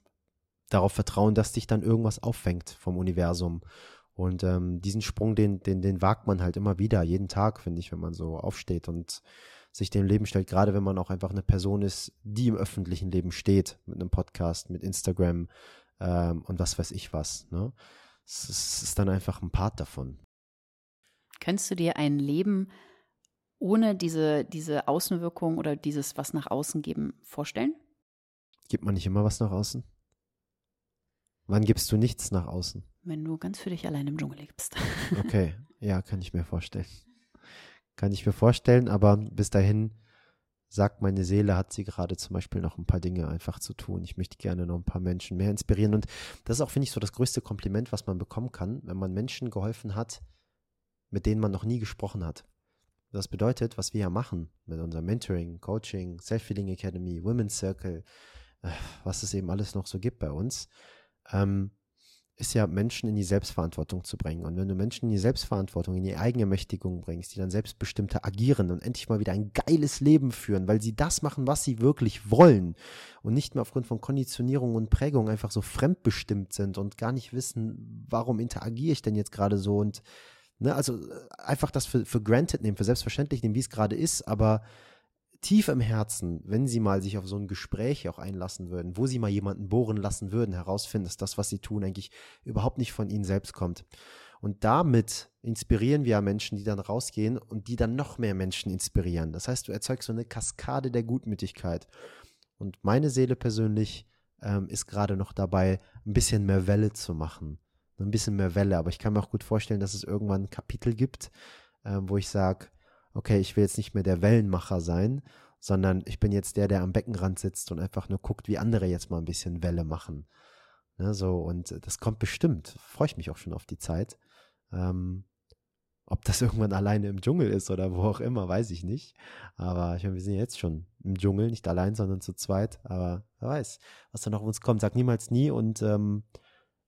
darauf vertrauen, dass dich dann irgendwas auffängt vom Universum. Und ähm, diesen Sprung, den, den, den wagt man halt immer wieder, jeden Tag, finde ich, wenn man so aufsteht und sich dem Leben stellt, gerade wenn man auch einfach eine Person ist, die im öffentlichen Leben steht, mit einem Podcast, mit Instagram ähm, und was weiß ich was. Ne? Es ist dann einfach ein Part davon. Könntest du dir ein Leben ohne diese, diese Außenwirkung oder dieses was nach außen geben vorstellen? Gibt man nicht immer was nach außen? Wann gibst du nichts nach außen? Wenn du ganz für dich allein im Dschungel lebst. [laughs] okay, ja, kann ich mir vorstellen. Kann ich mir vorstellen, aber bis dahin sagt meine Seele, hat sie gerade zum Beispiel noch ein paar Dinge einfach zu tun. Ich möchte gerne noch ein paar Menschen mehr inspirieren. Und das ist auch, finde ich, so das größte Kompliment, was man bekommen kann, wenn man Menschen geholfen hat, mit denen man noch nie gesprochen hat. Das bedeutet, was wir ja machen mit unserem Mentoring, Coaching, Self-Feeling Academy, Women's Circle, äh, was es eben alles noch so gibt bei uns, ähm, ist ja, Menschen in die Selbstverantwortung zu bringen. Und wenn du Menschen in die Selbstverantwortung, in die Eigenermächtigung bringst, die dann selbstbestimmter agieren und endlich mal wieder ein geiles Leben führen, weil sie das machen, was sie wirklich wollen und nicht mehr aufgrund von Konditionierung und Prägung einfach so fremdbestimmt sind und gar nicht wissen, warum interagiere ich denn jetzt gerade so und ne, also äh, einfach das für, für granted nehmen, für selbstverständlich nehmen, wie es gerade ist, aber tief im Herzen, wenn sie mal sich auf so ein Gespräch auch einlassen würden, wo sie mal jemanden bohren lassen würden, herausfinden, dass das, was sie tun, eigentlich überhaupt nicht von ihnen selbst kommt. Und damit inspirieren wir Menschen, die dann rausgehen und die dann noch mehr Menschen inspirieren. Das heißt, du erzeugst so eine Kaskade der Gutmütigkeit. Und meine Seele persönlich ähm, ist gerade noch dabei, ein bisschen mehr Welle zu machen. Ein bisschen mehr Welle. Aber ich kann mir auch gut vorstellen, dass es irgendwann ein Kapitel gibt, äh, wo ich sage, okay, ich will jetzt nicht mehr der Wellenmacher sein, sondern ich bin jetzt der, der am Beckenrand sitzt und einfach nur guckt, wie andere jetzt mal ein bisschen Welle machen. Ne, so, und das kommt bestimmt. Freue ich mich auch schon auf die Zeit. Ähm, ob das [laughs] irgendwann alleine im Dschungel ist oder wo auch immer, weiß ich nicht. Aber ich meine, wir sind jetzt schon im Dschungel, nicht allein, sondern zu zweit. Aber wer weiß, was da noch auf uns kommt. Sag niemals nie. Und ähm,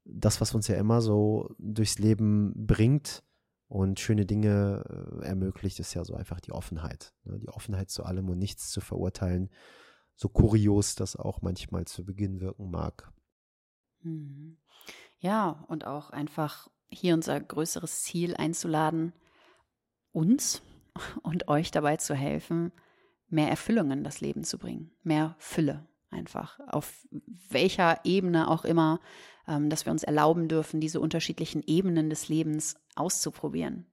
das, was uns ja immer so durchs Leben bringt und schöne Dinge äh, ermöglicht, ist ja so einfach die Offenheit. Ne? Die Offenheit zu allem und nichts zu verurteilen. So kurios das auch manchmal zu Beginn wirken mag. Mhm. Ja, und auch einfach hier unser größeres Ziel einzuladen, uns [laughs] und euch dabei zu helfen, mehr Erfüllung in das Leben zu bringen, mehr Fülle einfach, auf welcher Ebene auch immer, ähm, dass wir uns erlauben dürfen, diese unterschiedlichen Ebenen des Lebens auszuprobieren.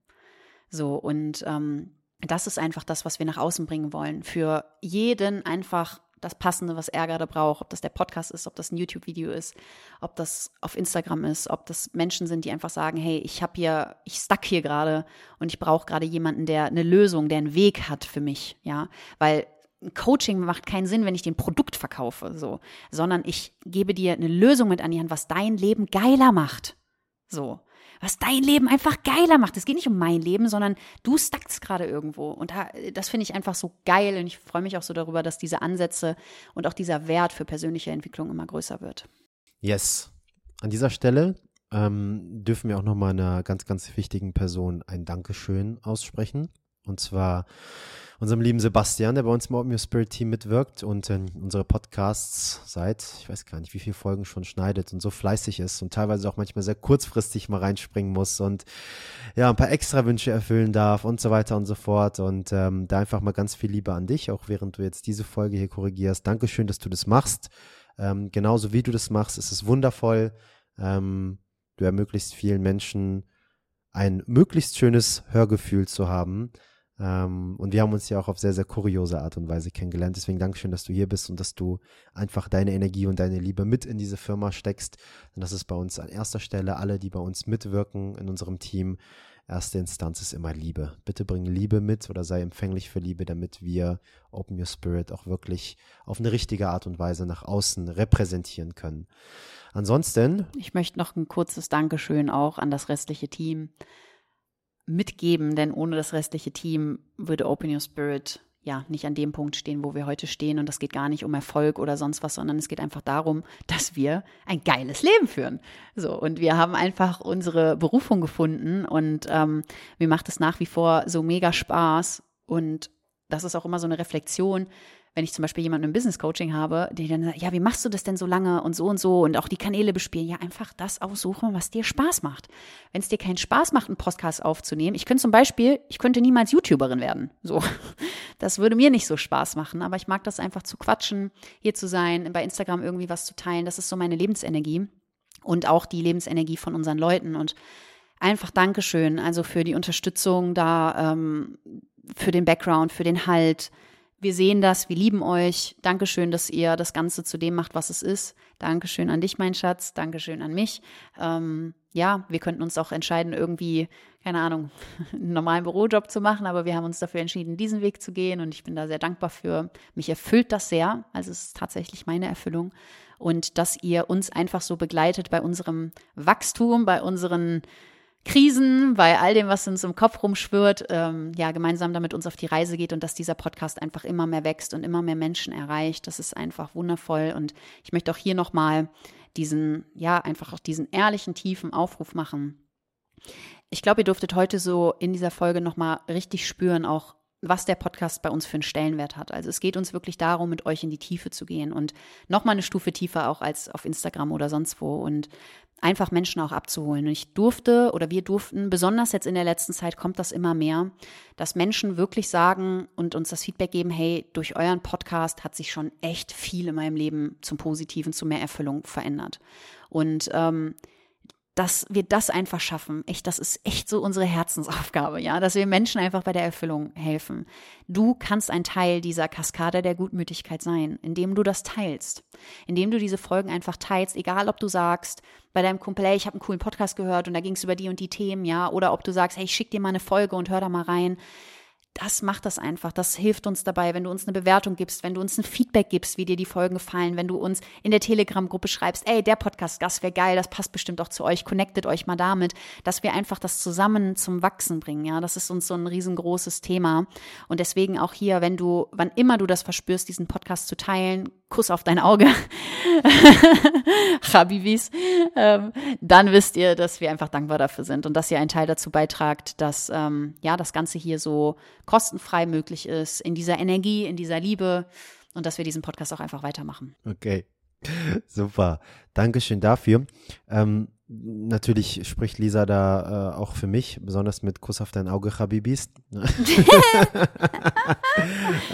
So, und ähm, das ist einfach das, was wir nach außen bringen wollen. Für jeden einfach das Passende, was er gerade braucht, ob das der Podcast ist, ob das ein YouTube-Video ist, ob das auf Instagram ist, ob das Menschen sind, die einfach sagen, hey, ich habe hier, ich stuck hier gerade und ich brauche gerade jemanden, der eine Lösung, der einen Weg hat für mich, ja, weil Coaching macht keinen Sinn, wenn ich den Produkt verkaufe, so, sondern ich gebe dir eine Lösung mit an die Hand, was dein Leben geiler macht, so was dein Leben einfach geiler macht. Es geht nicht um mein Leben, sondern du stackst gerade irgendwo. Und das finde ich einfach so geil. Und ich freue mich auch so darüber, dass diese Ansätze und auch dieser Wert für persönliche Entwicklung immer größer wird. Yes. An dieser Stelle ähm, dürfen wir auch nochmal einer ganz, ganz wichtigen Person ein Dankeschön aussprechen. Und zwar unserem lieben Sebastian, der bei uns im Open Your Spirit Team mitwirkt und in unsere Podcasts seit, ich weiß gar nicht, wie viele Folgen schon schneidet und so fleißig ist und teilweise auch manchmal sehr kurzfristig mal reinspringen muss und ja, ein paar extra Wünsche erfüllen darf und so weiter und so fort. Und ähm, da einfach mal ganz viel Liebe an dich, auch während du jetzt diese Folge hier korrigierst. Dankeschön, dass du das machst. Ähm, genauso wie du das machst, ist es wundervoll. Ähm, du ermöglichst vielen Menschen ein möglichst schönes Hörgefühl zu haben. Ähm, und wir haben uns ja auch auf sehr, sehr kuriose Art und Weise kennengelernt. Deswegen Dankeschön, dass du hier bist und dass du einfach deine Energie und deine Liebe mit in diese Firma steckst. Denn das ist bei uns an erster Stelle alle, die bei uns mitwirken in unserem Team. Erste Instanz ist immer Liebe. Bitte bring Liebe mit oder sei empfänglich für Liebe, damit wir Open Your Spirit auch wirklich auf eine richtige Art und Weise nach außen repräsentieren können. Ansonsten. Ich möchte noch ein kurzes Dankeschön auch an das restliche Team mitgeben, denn ohne das restliche Team würde Open Your Spirit ja nicht an dem Punkt stehen, wo wir heute stehen. Und das geht gar nicht um Erfolg oder sonst was, sondern es geht einfach darum, dass wir ein geiles Leben führen. So, und wir haben einfach unsere Berufung gefunden und ähm, mir macht es nach wie vor so mega Spaß. Und das ist auch immer so eine Reflexion, wenn ich zum Beispiel jemanden im Business Coaching habe, der dann sagt, ja, wie machst du das denn so lange und so und so und auch die Kanäle bespielen, ja, einfach das aussuchen, was dir Spaß macht. Wenn es dir keinen Spaß macht, einen Podcast aufzunehmen, ich könnte zum Beispiel, ich könnte niemals YouTuberin werden. So. [laughs] Das würde mir nicht so Spaß machen, aber ich mag das einfach zu quatschen, hier zu sein, bei Instagram irgendwie was zu teilen. Das ist so meine Lebensenergie und auch die Lebensenergie von unseren Leuten und einfach Dankeschön, also für die Unterstützung da, ähm, für den Background, für den Halt, wir sehen das, wir lieben euch. Dankeschön, dass ihr das Ganze zu dem macht, was es ist. Dankeschön an dich, mein Schatz. Dankeschön an mich. Ähm, ja, wir könnten uns auch entscheiden, irgendwie, keine Ahnung, [laughs] einen normalen Bürojob zu machen, aber wir haben uns dafür entschieden, diesen Weg zu gehen und ich bin da sehr dankbar für. Mich erfüllt das sehr. Also es ist tatsächlich meine Erfüllung. Und dass ihr uns einfach so begleitet bei unserem Wachstum, bei unseren Krisen, bei all dem, was uns im Kopf rumschwirrt, ähm, ja, gemeinsam damit uns auf die Reise geht und dass dieser Podcast einfach immer mehr wächst und immer mehr Menschen erreicht. Das ist einfach wundervoll. Und ich möchte auch hier nochmal diesen, ja, einfach auch diesen ehrlichen, tiefen Aufruf machen. Ich glaube, ihr durftet heute so in dieser Folge nochmal richtig spüren, auch was der Podcast bei uns für einen Stellenwert hat. Also es geht uns wirklich darum, mit euch in die Tiefe zu gehen und nochmal eine Stufe tiefer auch als auf Instagram oder sonst wo. Und einfach Menschen auch abzuholen. Und ich durfte oder wir durften, besonders jetzt in der letzten Zeit kommt das immer mehr, dass Menschen wirklich sagen und uns das Feedback geben, hey, durch euren Podcast hat sich schon echt viel in meinem Leben zum Positiven, zu mehr Erfüllung verändert. Und ähm, dass wir das einfach schaffen. Echt, das ist echt so unsere Herzensaufgabe, ja, dass wir Menschen einfach bei der Erfüllung helfen. Du kannst ein Teil dieser Kaskade der Gutmütigkeit sein, indem du das teilst, indem du diese Folgen einfach teilst, egal ob du sagst, bei deinem Kumpel, hey, ich habe einen coolen Podcast gehört und da ging es über die und die Themen, ja, oder ob du sagst, hey, ich schick dir mal eine Folge und hör da mal rein das macht das einfach. Das hilft uns dabei, wenn du uns eine Bewertung gibst, wenn du uns ein Feedback gibst, wie dir die Folgen gefallen, wenn du uns in der Telegram-Gruppe schreibst, ey, der Podcast, das wäre geil, das passt bestimmt auch zu euch, connectet euch mal damit, dass wir einfach das zusammen zum Wachsen bringen. Ja, das ist uns so ein riesengroßes Thema. Und deswegen auch hier, wenn du, wann immer du das verspürst, diesen Podcast zu teilen, Kuss auf dein Auge, [laughs] Habibis, ähm, dann wisst ihr, dass wir einfach dankbar dafür sind und dass ihr einen Teil dazu beitragt, dass ähm, ja das Ganze hier so kostenfrei möglich ist, in dieser Energie, in dieser Liebe und dass wir diesen Podcast auch einfach weitermachen. Okay. [laughs] Super. Dankeschön dafür. Ähm, natürlich spricht Lisa da äh, auch für mich, besonders mit Kuss auf dein Auge, Habibis. [laughs]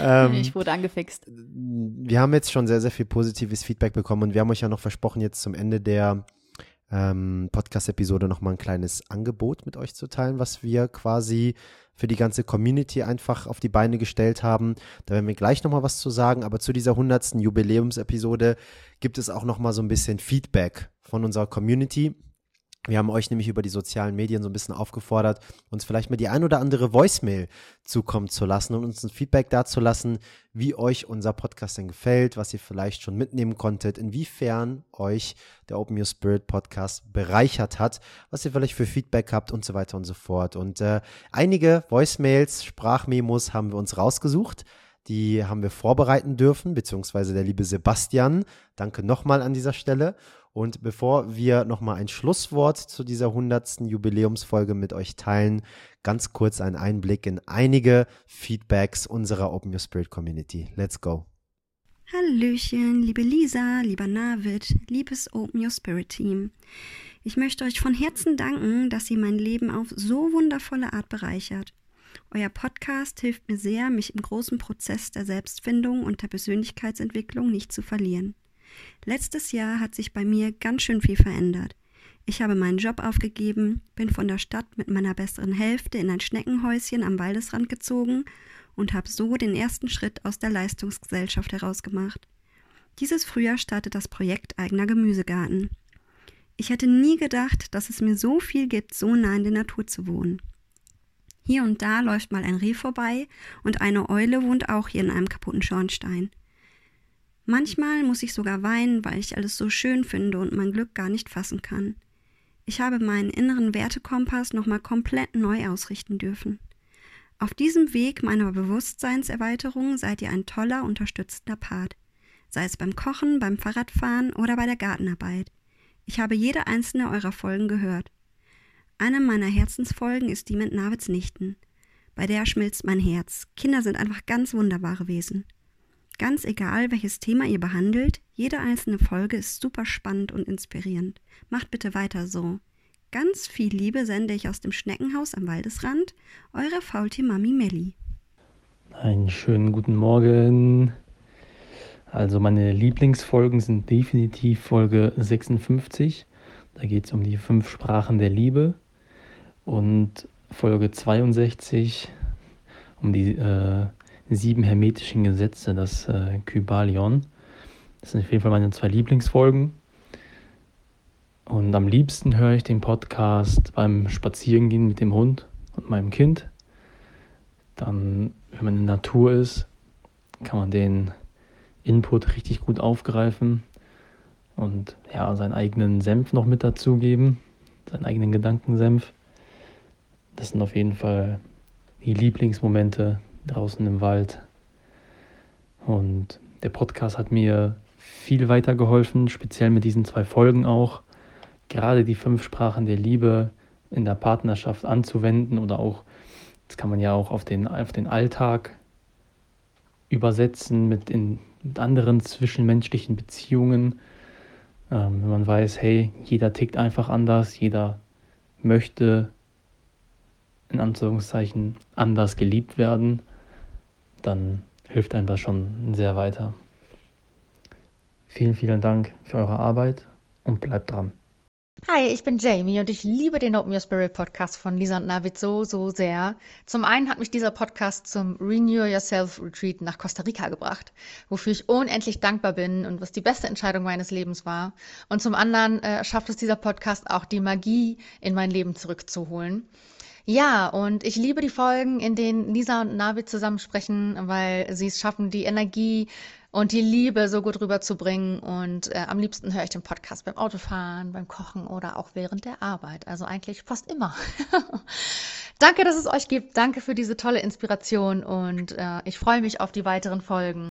ähm, ich wurde angefixt. Wir haben jetzt schon sehr, sehr viel positives Feedback bekommen und wir haben euch ja noch versprochen, jetzt zum Ende der ähm, Podcast-Episode nochmal ein kleines Angebot mit euch zu teilen, was wir quasi für die ganze Community einfach auf die Beine gestellt haben. Da werden wir gleich nochmal was zu sagen, aber zu dieser 100. Jubiläumsepisode gibt es auch nochmal so ein bisschen Feedback von unserer Community. Wir haben euch nämlich über die sozialen Medien so ein bisschen aufgefordert, uns vielleicht mal die ein oder andere Voicemail zukommen zu lassen und uns ein Feedback dazu lassen, wie euch unser Podcast denn gefällt, was ihr vielleicht schon mitnehmen konntet, inwiefern euch der Open Your Spirit Podcast bereichert hat, was ihr vielleicht für Feedback habt und so weiter und so fort. Und äh, einige Voicemails, Sprachmemos haben wir uns rausgesucht. Die haben wir vorbereiten dürfen, beziehungsweise der liebe Sebastian. Danke nochmal an dieser Stelle. Und bevor wir nochmal ein Schlusswort zu dieser 100. Jubiläumsfolge mit euch teilen, ganz kurz ein Einblick in einige Feedbacks unserer Open Your Spirit Community. Let's go. Hallöchen, liebe Lisa, lieber Navid, liebes Open Your Spirit Team. Ich möchte euch von Herzen danken, dass ihr mein Leben auf so wundervolle Art bereichert. Euer Podcast hilft mir sehr, mich im großen Prozess der Selbstfindung und der Persönlichkeitsentwicklung nicht zu verlieren. Letztes Jahr hat sich bei mir ganz schön viel verändert. Ich habe meinen Job aufgegeben, bin von der Stadt mit meiner besseren Hälfte in ein Schneckenhäuschen am Waldesrand gezogen und habe so den ersten Schritt aus der Leistungsgesellschaft herausgemacht. Dieses Frühjahr startet das Projekt Eigener Gemüsegarten. Ich hätte nie gedacht, dass es mir so viel gibt, so nah in der Natur zu wohnen. Hier und da läuft mal ein Reh vorbei und eine Eule wohnt auch hier in einem kaputten Schornstein. Manchmal muss ich sogar weinen, weil ich alles so schön finde und mein Glück gar nicht fassen kann. Ich habe meinen inneren Wertekompass nochmal komplett neu ausrichten dürfen. Auf diesem Weg meiner Bewusstseinserweiterung seid ihr ein toller, unterstützender Part. Sei es beim Kochen, beim Fahrradfahren oder bei der Gartenarbeit. Ich habe jede einzelne eurer Folgen gehört. Eine meiner Herzensfolgen ist die mit Navids Nichten. Bei der schmilzt mein Herz. Kinder sind einfach ganz wunderbare Wesen. Ganz egal, welches Thema ihr behandelt, jede einzelne Folge ist super spannend und inspirierend. Macht bitte weiter so. Ganz viel Liebe sende ich aus dem Schneckenhaus am Waldesrand. Eure Faultier-Mami Melli. Einen schönen guten Morgen. Also meine Lieblingsfolgen sind definitiv Folge 56. Da geht es um die fünf Sprachen der Liebe. Und Folge 62 um die äh, sieben hermetischen Gesetze, das äh, Kybalion. Das sind auf jeden Fall meine zwei Lieblingsfolgen. Und am liebsten höre ich den Podcast beim Spazierengehen mit dem Hund und meinem Kind. Dann, wenn man in der Natur ist, kann man den Input richtig gut aufgreifen und ja, seinen eigenen Senf noch mit dazugeben, seinen eigenen Gedankensenf. Das sind auf jeden Fall die Lieblingsmomente draußen im Wald. Und der Podcast hat mir viel weitergeholfen, speziell mit diesen zwei Folgen auch. Gerade die fünf Sprachen der Liebe in der Partnerschaft anzuwenden oder auch, das kann man ja auch auf den, auf den Alltag übersetzen mit, in, mit anderen zwischenmenschlichen Beziehungen. Ähm, wenn man weiß, hey, jeder tickt einfach anders, jeder möchte in Anführungszeichen anders geliebt werden dann hilft einem das schon sehr weiter. Vielen, vielen Dank für eure Arbeit und bleibt dran. Hi, ich bin Jamie und ich liebe den Open Your Spirit Podcast von Lisa und Navid so, so sehr. Zum einen hat mich dieser Podcast zum Renew Yourself Retreat nach Costa Rica gebracht, wofür ich unendlich dankbar bin und was die beste Entscheidung meines Lebens war. Und zum anderen äh, schafft es dieser Podcast auch die Magie in mein Leben zurückzuholen. Ja, und ich liebe die Folgen, in denen Lisa und Navid zusammen sprechen, weil sie es schaffen, die Energie und die Liebe so gut rüberzubringen. Und äh, am liebsten höre ich den Podcast beim Autofahren, beim Kochen oder auch während der Arbeit. Also eigentlich fast immer. [laughs] Danke, dass es euch gibt. Danke für diese tolle Inspiration und äh, ich freue mich auf die weiteren Folgen.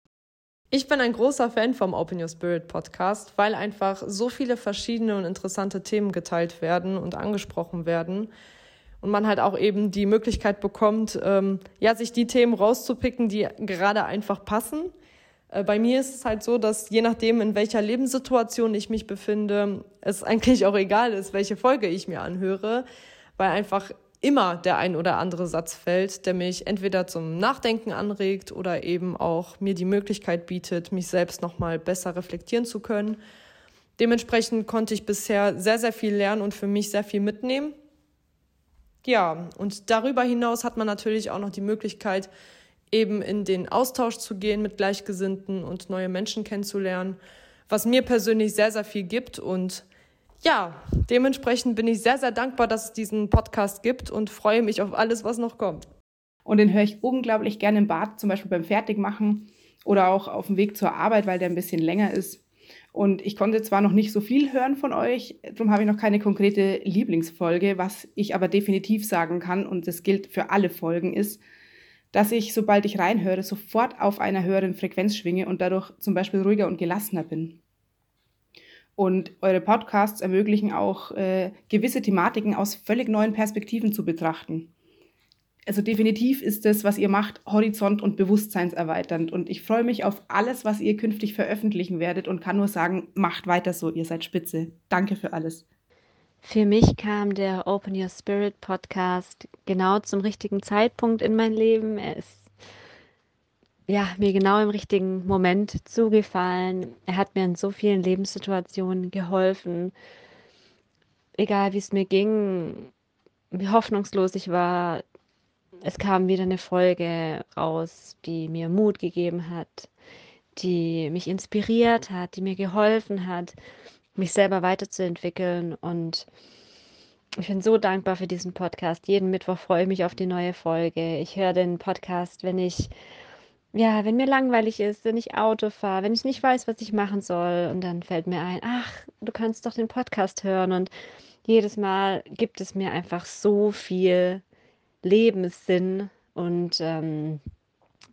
Ich bin ein großer Fan vom Open Your Spirit Podcast, weil einfach so viele verschiedene und interessante Themen geteilt werden und angesprochen werden und man halt auch eben die Möglichkeit bekommt, ähm, ja, sich die Themen rauszupicken, die gerade einfach passen äh, bei mir ist es halt so, dass je nachdem, in welcher Lebenssituation ich mich befinde, es eigentlich auch egal ist, welche Folge ich mir anhöre, weil einfach immer der ein oder andere Satz fällt, der mich entweder zum Nachdenken anregt oder eben auch mir die Möglichkeit bietet, mich selbst nochmal besser reflektieren zu können. Dementsprechend konnte ich bisher sehr, sehr viel lernen und für mich sehr viel mitnehmen. Ja, und darüber hinaus hat man natürlich auch noch die Möglichkeit, eben in den Austausch zu gehen mit Gleichgesinnten und neue Menschen kennenzulernen, was mir persönlich sehr, sehr viel gibt. Und ja, dementsprechend bin ich sehr, sehr dankbar, dass es diesen Podcast gibt und freue mich auf alles, was noch kommt. Und den höre ich unglaublich gerne im Bad, zum Beispiel beim Fertigmachen oder auch auf dem Weg zur Arbeit, weil der ein bisschen länger ist. Und ich konnte zwar noch nicht so viel hören von euch, darum habe ich noch keine konkrete Lieblingsfolge. Was ich aber definitiv sagen kann, und das gilt für alle Folgen, ist, dass ich, sobald ich reinhöre, sofort auf einer höheren Frequenz schwinge und dadurch zum Beispiel ruhiger und gelassener bin. Und eure Podcasts ermöglichen auch äh, gewisse Thematiken aus völlig neuen Perspektiven zu betrachten. Also definitiv ist das, was ihr macht, horizont- und bewusstseinserweiternd. Und ich freue mich auf alles, was ihr künftig veröffentlichen werdet und kann nur sagen, macht weiter so, ihr seid spitze. Danke für alles. Für mich kam der Open Your Spirit Podcast genau zum richtigen Zeitpunkt in mein Leben. Er ist ja, mir genau im richtigen Moment zugefallen. Er hat mir in so vielen Lebenssituationen geholfen. Egal wie es mir ging, wie hoffnungslos ich war, es kam wieder eine Folge raus, die mir Mut gegeben hat, die mich inspiriert hat, die mir geholfen hat mich selber weiterzuentwickeln. Und ich bin so dankbar für diesen Podcast. Jeden Mittwoch freue ich mich auf die neue Folge. Ich höre den Podcast, wenn ich, ja, wenn mir langweilig ist, wenn ich Auto fahre, wenn ich nicht weiß, was ich machen soll. Und dann fällt mir ein, ach, du kannst doch den Podcast hören. Und jedes Mal gibt es mir einfach so viel Lebenssinn und ähm,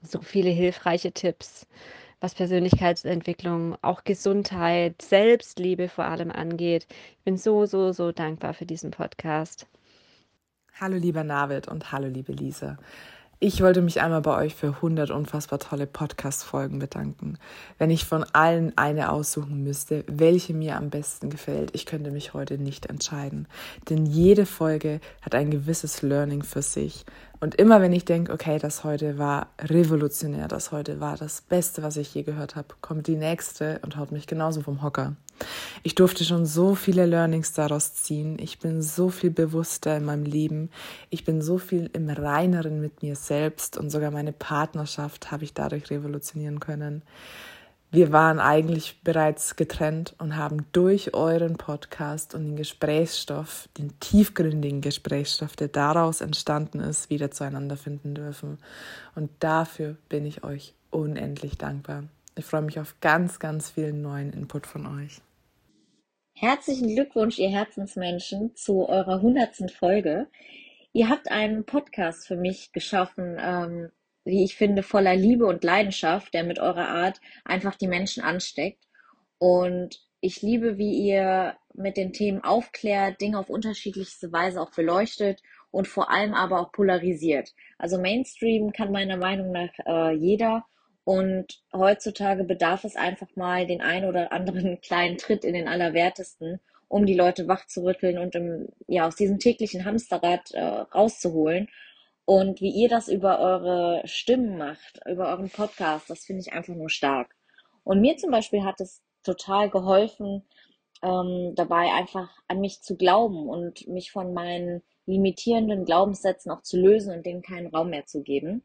so viele hilfreiche Tipps was Persönlichkeitsentwicklung, auch Gesundheit, Selbstliebe vor allem angeht. Ich bin so, so, so dankbar für diesen Podcast. Hallo lieber Navid und hallo liebe Lisa. Ich wollte mich einmal bei euch für 100 unfassbar tolle Podcast-Folgen bedanken. Wenn ich von allen eine aussuchen müsste, welche mir am besten gefällt, ich könnte mich heute nicht entscheiden. Denn jede Folge hat ein gewisses Learning für sich. Und immer wenn ich denke, okay, das heute war revolutionär, das heute war das Beste, was ich je gehört habe, kommt die nächste und haut mich genauso vom Hocker. Ich durfte schon so viele Learnings daraus ziehen. Ich bin so viel bewusster in meinem Leben. Ich bin so viel im Reineren mit mir selbst und sogar meine Partnerschaft habe ich dadurch revolutionieren können. Wir waren eigentlich bereits getrennt und haben durch euren Podcast und den Gesprächsstoff, den tiefgründigen Gesprächsstoff, der daraus entstanden ist, wieder zueinander finden dürfen. Und dafür bin ich euch unendlich dankbar. Ich freue mich auf ganz, ganz vielen neuen Input von euch. Herzlichen Glückwunsch, ihr Herzensmenschen, zu eurer hundertsten Folge. Ihr habt einen Podcast für mich geschaffen, ähm, wie ich finde, voller Liebe und Leidenschaft, der mit eurer Art einfach die Menschen ansteckt. Und ich liebe, wie ihr mit den Themen aufklärt, Dinge auf unterschiedlichste Weise auch beleuchtet und vor allem aber auch polarisiert. Also Mainstream kann meiner Meinung nach äh, jeder und heutzutage bedarf es einfach mal den einen oder anderen [laughs] kleinen Tritt in den Allerwertesten, um die Leute wach zu rütteln und im, ja, aus diesem täglichen Hamsterrad äh, rauszuholen. Und wie ihr das über eure Stimmen macht, über euren Podcast, das finde ich einfach nur stark. Und mir zum Beispiel hat es total geholfen, ähm, dabei einfach an mich zu glauben und mich von meinen limitierenden Glaubenssätzen auch zu lösen und denen keinen Raum mehr zu geben.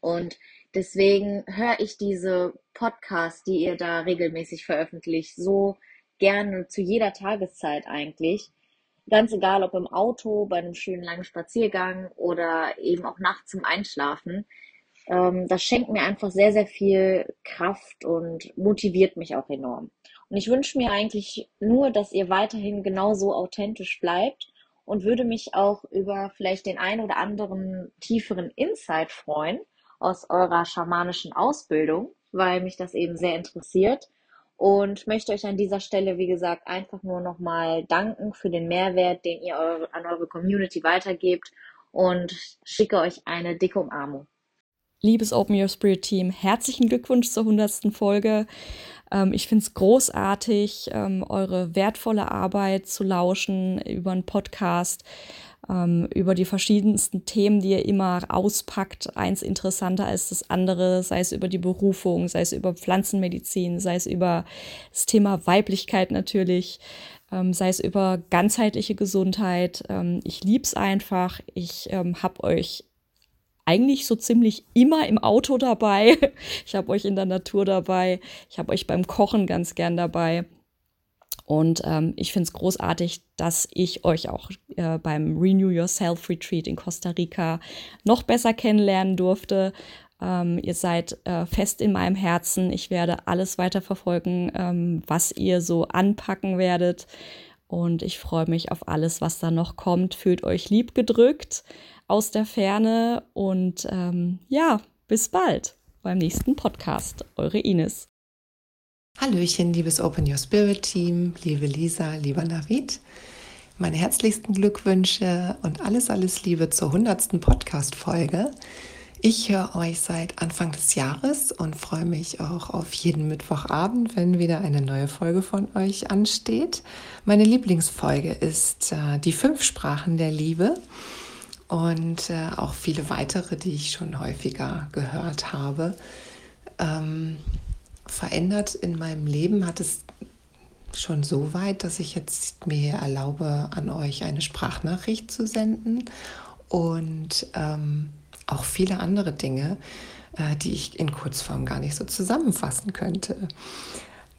Und deswegen höre ich diese Podcasts, die ihr da regelmäßig veröffentlicht, so gerne zu jeder Tageszeit eigentlich. Ganz egal, ob im Auto, bei einem schönen langen Spaziergang oder eben auch nachts zum Einschlafen. Ähm, das schenkt mir einfach sehr, sehr viel Kraft und motiviert mich auch enorm. Und ich wünsche mir eigentlich nur, dass ihr weiterhin genauso authentisch bleibt und würde mich auch über vielleicht den ein oder anderen tieferen Insight freuen aus eurer schamanischen Ausbildung, weil mich das eben sehr interessiert und möchte euch an dieser Stelle, wie gesagt, einfach nur nochmal danken für den Mehrwert, den ihr an eure Community weitergebt und schicke euch eine dicke Umarmung. Liebes Open Your Spirit Team, herzlichen Glückwunsch zur 100. Folge. Ähm, ich finde es großartig, ähm, eure wertvolle Arbeit zu lauschen über einen Podcast, ähm, über die verschiedensten Themen, die ihr immer auspackt. Eins interessanter als das andere, sei es über die Berufung, sei es über Pflanzenmedizin, sei es über das Thema Weiblichkeit natürlich. Ähm, sei es über ganzheitliche Gesundheit. Ähm, ich lieb's einfach. Ich ähm, habe euch eigentlich so ziemlich immer im Auto dabei. [laughs] Ich habe euch in der Natur dabei. Ich habe euch beim Kochen ganz gern dabei. Und ähm, ich finde es großartig, dass ich euch auch äh, beim Renew Yourself Retreat in Costa Rica noch besser kennenlernen durfte. Ähm, ihr seid äh, fest in meinem Herzen. Ich werde alles weiter verfolgen, ähm, was ihr so anpacken werdet. Und ich freue mich auf alles, was da noch kommt. Fühlt euch lieb gedrückt aus der Ferne und ähm, ja, bis bald beim nächsten Podcast. Eure Ines. Hallöchen, liebes Open Your Spirit Team, liebe Lisa, lieber Navid. Meine herzlichsten Glückwünsche und alles, alles Liebe zur 100. Podcast-Folge. Ich höre euch seit Anfang des Jahres und freue mich auch auf jeden Mittwochabend, wenn wieder eine neue Folge von euch ansteht. Meine Lieblingsfolge ist äh, die fünf Sprachen der Liebe und äh, auch viele weitere, die ich schon häufiger gehört habe. Ähm, verändert in meinem Leben hat es schon so weit, dass ich jetzt mir erlaube, an euch eine Sprachnachricht zu senden und ähm, auch viele andere Dinge, äh, die ich in Kurzform gar nicht so zusammenfassen könnte.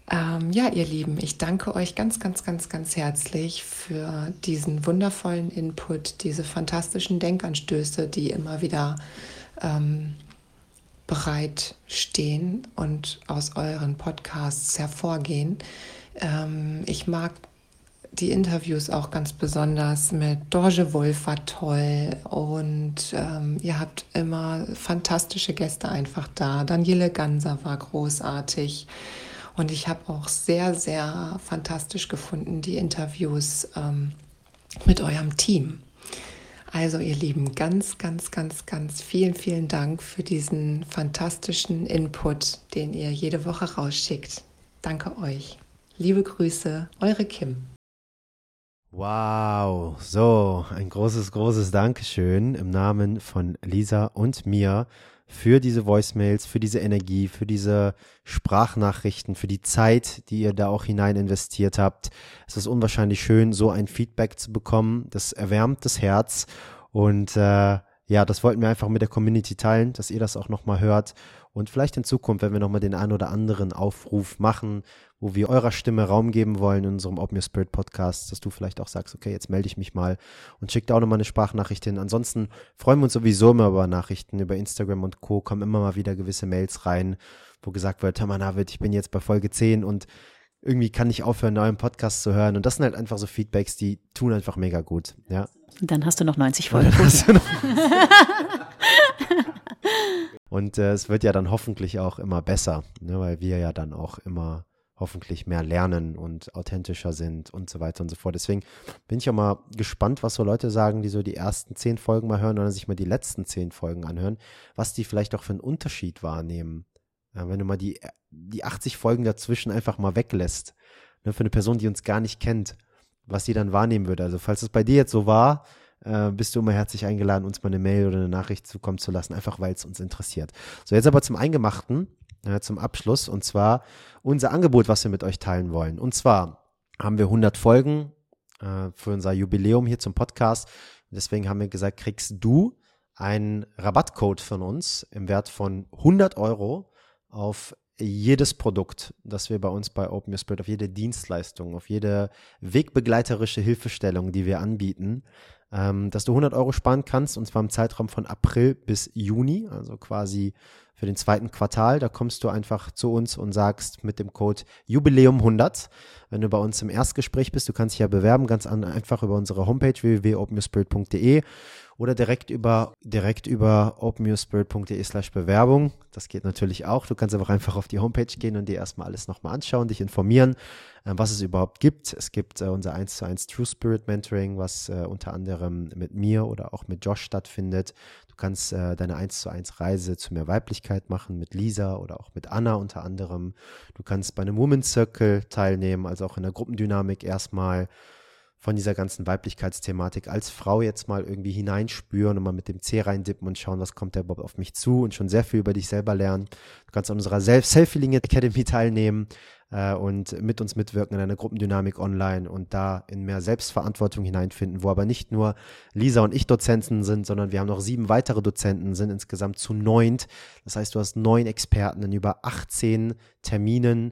Ähm, ja, ihr Lieben, ich danke euch ganz, ganz, ganz, ganz herzlich für diesen wundervollen Input, diese fantastischen Denkanstöße, die immer wieder ähm, bereit stehen und aus euren Podcasts hervorgehen. Ähm, ich mag die Interviews auch ganz besonders mit Dorje Wolf war toll und ähm, ihr habt immer fantastische Gäste einfach da. Daniele Ganser war großartig. Und ich habe auch sehr, sehr fantastisch gefunden die Interviews ähm, mit eurem Team. Also ihr Lieben, ganz, ganz, ganz, ganz vielen, vielen Dank für diesen fantastischen Input, den ihr jede Woche rausschickt. Danke euch. Liebe Grüße, eure Kim. Wow, so ein großes, großes Dankeschön im Namen von Lisa und mir für diese Voicemails, für diese Energie, für diese Sprachnachrichten, für die Zeit, die ihr da auch hinein investiert habt. Es ist unwahrscheinlich schön, so ein Feedback zu bekommen. Das erwärmt das Herz und äh, ja, das wollten wir einfach mit der Community teilen, dass ihr das auch nochmal hört. Und vielleicht in Zukunft, wenn wir nochmal den einen oder anderen Aufruf machen, wo wir eurer Stimme Raum geben wollen in unserem Open Your Spirit Podcast, dass du vielleicht auch sagst, okay, jetzt melde ich mich mal und schick da auch nochmal eine Sprachnachricht hin. Ansonsten freuen wir uns sowieso immer über Nachrichten. Über Instagram und Co. kommen immer mal wieder gewisse Mails rein, wo gesagt wird, Tamanavid, ich bin jetzt bei Folge 10 und irgendwie kann ich aufhören, neuen Podcast zu hören. Und das sind halt einfach so Feedbacks, die tun einfach mega gut. Ja. Dann hast du noch 90 Folgen. [laughs] [laughs] Und äh, es wird ja dann hoffentlich auch immer besser, ne, weil wir ja dann auch immer hoffentlich mehr lernen und authentischer sind und so weiter und so fort. Deswegen bin ich auch mal gespannt, was so Leute sagen, die so die ersten zehn Folgen mal hören oder sich mal die letzten zehn Folgen anhören, was die vielleicht auch für einen Unterschied wahrnehmen. Ja, wenn du mal die, die 80 Folgen dazwischen einfach mal weglässt, ne, für eine Person, die uns gar nicht kennt, was sie dann wahrnehmen würde. Also falls es bei dir jetzt so war, äh, bist du immer herzlich eingeladen, uns mal eine Mail oder eine Nachricht zukommen zu lassen, einfach weil es uns interessiert. So, jetzt aber zum Eingemachten, äh, zum Abschluss, und zwar unser Angebot, was wir mit euch teilen wollen. Und zwar haben wir 100 Folgen äh, für unser Jubiläum hier zum Podcast. Deswegen haben wir gesagt, kriegst du einen Rabattcode von uns im Wert von 100 Euro auf jedes Produkt, das wir bei uns bei Open Your Spirit, auf jede Dienstleistung, auf jede wegbegleiterische Hilfestellung, die wir anbieten, ähm, dass du 100 Euro sparen kannst und zwar im Zeitraum von April bis Juni, also quasi für den zweiten Quartal. Da kommst du einfach zu uns und sagst mit dem Code Jubiläum 100, wenn du bei uns im Erstgespräch bist, du kannst dich ja bewerben, ganz einfach über unsere Homepage www.openyourspirit.de oder direkt über, direkt über openyourspirit.de slash Bewerbung. Das geht natürlich auch. Du kannst einfach einfach auf die Homepage gehen und dir erstmal alles nochmal anschauen, dich informieren, äh, was es überhaupt gibt. Es gibt äh, unser 1 zu 1 True Spirit Mentoring, was äh, unter anderem mit mir oder auch mit Josh stattfindet. Du kannst deine 1 zu 1 Reise zu mehr Weiblichkeit machen mit Lisa oder auch mit Anna unter anderem. Du kannst bei einem Women's Circle teilnehmen, also auch in der Gruppendynamik erstmal von dieser ganzen Weiblichkeitsthematik als Frau jetzt mal irgendwie hineinspüren und mal mit dem C reindippen und schauen, was kommt da überhaupt auf mich zu und schon sehr viel über dich selber lernen. Du kannst an unserer Self-Healing Academy teilnehmen äh, und mit uns mitwirken in einer Gruppendynamik online und da in mehr Selbstverantwortung hineinfinden, wo aber nicht nur Lisa und ich Dozenten sind, sondern wir haben noch sieben weitere Dozenten, sind insgesamt zu neunt. Das heißt, du hast neun Experten in über 18 Terminen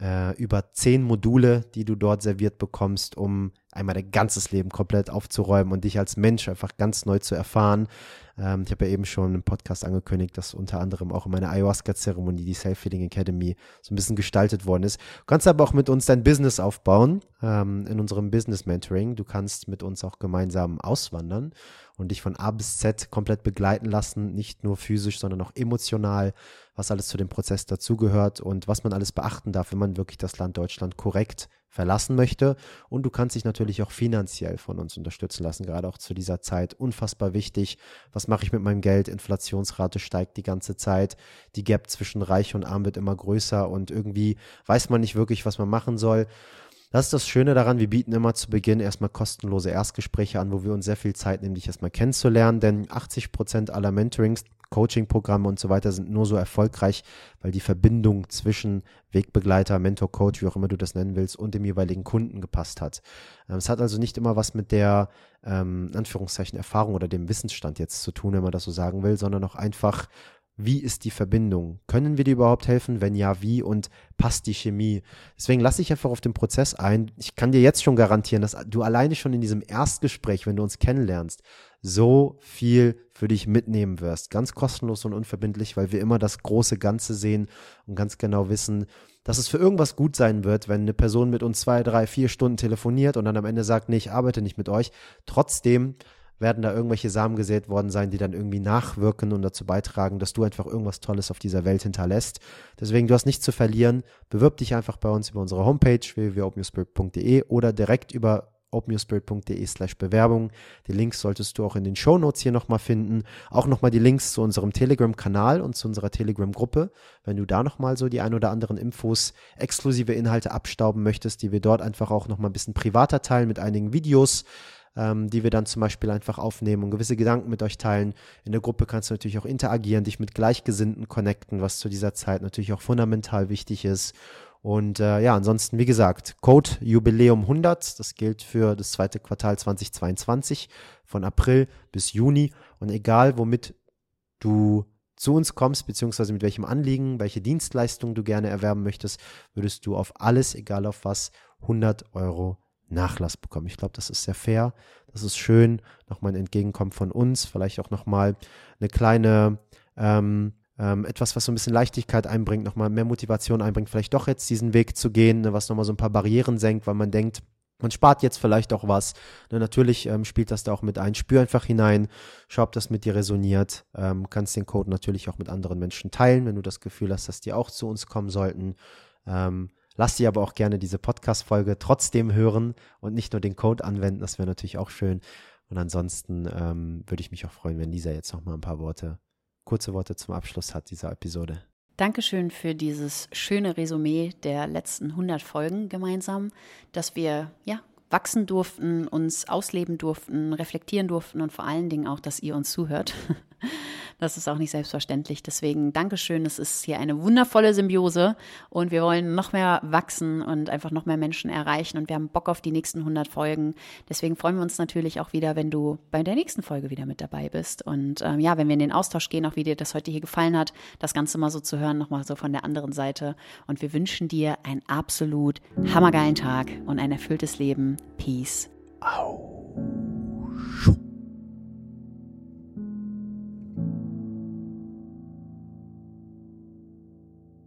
äh, über zehn Module, die du dort serviert bekommst, um einmal dein ganzes Leben komplett aufzuräumen und dich als Mensch einfach ganz neu zu erfahren. Ähm, ich habe ja eben schon im Podcast angekündigt, dass unter anderem auch in meiner Ayahuasca-Zeremonie die Self-Feeding Academy so ein bisschen gestaltet worden ist. Du kannst aber auch mit uns dein Business aufbauen ähm, in unserem Business Mentoring. Du kannst mit uns auch gemeinsam auswandern und dich von A bis Z komplett begleiten lassen, nicht nur physisch, sondern auch emotional, was alles zu dem Prozess dazugehört und was man alles beachten darf, wenn man wirklich das Land Deutschland korrekt verlassen möchte. Und du kannst dich natürlich auch finanziell von uns unterstützen lassen, gerade auch zu dieser Zeit. Unfassbar wichtig. Was mache ich mit meinem Geld? Inflationsrate steigt die ganze Zeit. Die Gap zwischen Reich und Arm wird immer größer und irgendwie weiß man nicht wirklich, was man machen soll. Das ist das Schöne daran, wir bieten immer zu Beginn erstmal kostenlose Erstgespräche an, wo wir uns sehr viel Zeit nehmen, dich erstmal kennenzulernen, denn 80 Prozent aller Mentorings, Coaching-Programme und so weiter sind nur so erfolgreich, weil die Verbindung zwischen Wegbegleiter, Mentor, Coach, wie auch immer du das nennen willst, und dem jeweiligen Kunden gepasst hat. Ähm, es hat also nicht immer was mit der, ähm, Anführungszeichen, Erfahrung oder dem Wissensstand jetzt zu tun, wenn man das so sagen will, sondern auch einfach wie ist die Verbindung? Können wir dir überhaupt helfen? Wenn ja, wie? Und passt die Chemie? Deswegen lasse ich einfach auf den Prozess ein. Ich kann dir jetzt schon garantieren, dass du alleine schon in diesem Erstgespräch, wenn du uns kennenlernst, so viel für dich mitnehmen wirst. Ganz kostenlos und unverbindlich, weil wir immer das große Ganze sehen und ganz genau wissen, dass es für irgendwas gut sein wird, wenn eine Person mit uns zwei, drei, vier Stunden telefoniert und dann am Ende sagt, nee, ich arbeite nicht mit euch. Trotzdem werden da irgendwelche Samen gesät worden sein, die dann irgendwie nachwirken und dazu beitragen, dass du einfach irgendwas Tolles auf dieser Welt hinterlässt. Deswegen, du hast nichts zu verlieren. Bewirb dich einfach bei uns über unsere Homepage www.openyourspirit.de oder direkt über openyourspirit.de slash Bewerbung. Die Links solltest du auch in den Show Notes hier nochmal finden. Auch nochmal die Links zu unserem Telegram-Kanal und zu unserer Telegram-Gruppe. Wenn du da nochmal so die ein oder anderen Infos, exklusive Inhalte abstauben möchtest, die wir dort einfach auch nochmal ein bisschen privater teilen mit einigen Videos, ähm, die wir dann zum Beispiel einfach aufnehmen und gewisse Gedanken mit euch teilen. In der Gruppe kannst du natürlich auch interagieren, dich mit Gleichgesinnten connecten, was zu dieser Zeit natürlich auch fundamental wichtig ist. Und äh, ja, ansonsten, wie gesagt, Code Jubiläum 100, das gilt für das zweite Quartal 2022 von April bis Juni. Und egal, womit du zu uns kommst, beziehungsweise mit welchem Anliegen, welche Dienstleistung du gerne erwerben möchtest, würdest du auf alles, egal auf was, 100 Euro Nachlass bekommen. Ich glaube, das ist sehr fair. Das ist schön. Nochmal ein Entgegenkommen von uns. Vielleicht auch nochmal eine kleine, ähm, ähm, etwas, was so ein bisschen Leichtigkeit einbringt, nochmal mehr Motivation einbringt, vielleicht doch jetzt diesen Weg zu gehen, ne, was nochmal so ein paar Barrieren senkt, weil man denkt, man spart jetzt vielleicht auch was. Ne, natürlich ähm, spielt das da auch mit ein. Spür einfach hinein, schau, ob das mit dir resoniert. Ähm, kannst den Code natürlich auch mit anderen Menschen teilen, wenn du das Gefühl hast, dass die auch zu uns kommen sollten. Ähm, Lass dir aber auch gerne diese Podcast-Folge trotzdem hören und nicht nur den Code anwenden. Das wäre natürlich auch schön. Und ansonsten ähm, würde ich mich auch freuen, wenn Lisa jetzt noch mal ein paar Worte, kurze Worte zum Abschluss hat dieser Episode. Dankeschön für dieses schöne Resümee der letzten 100 Folgen gemeinsam, dass wir ja wachsen durften, uns ausleben durften, reflektieren durften und vor allen Dingen auch, dass ihr uns zuhört. [laughs] Das ist auch nicht selbstverständlich. Deswegen Dankeschön. Es ist hier eine wundervolle Symbiose und wir wollen noch mehr wachsen und einfach noch mehr Menschen erreichen und wir haben Bock auf die nächsten 100 Folgen. Deswegen freuen wir uns natürlich auch wieder, wenn du bei der nächsten Folge wieder mit dabei bist. Und ähm, ja, wenn wir in den Austausch gehen, auch wie dir das heute hier gefallen hat, das Ganze mal so zu hören, nochmal so von der anderen Seite. Und wir wünschen dir einen absolut hammergeilen Tag und ein erfülltes Leben. Peace. Au.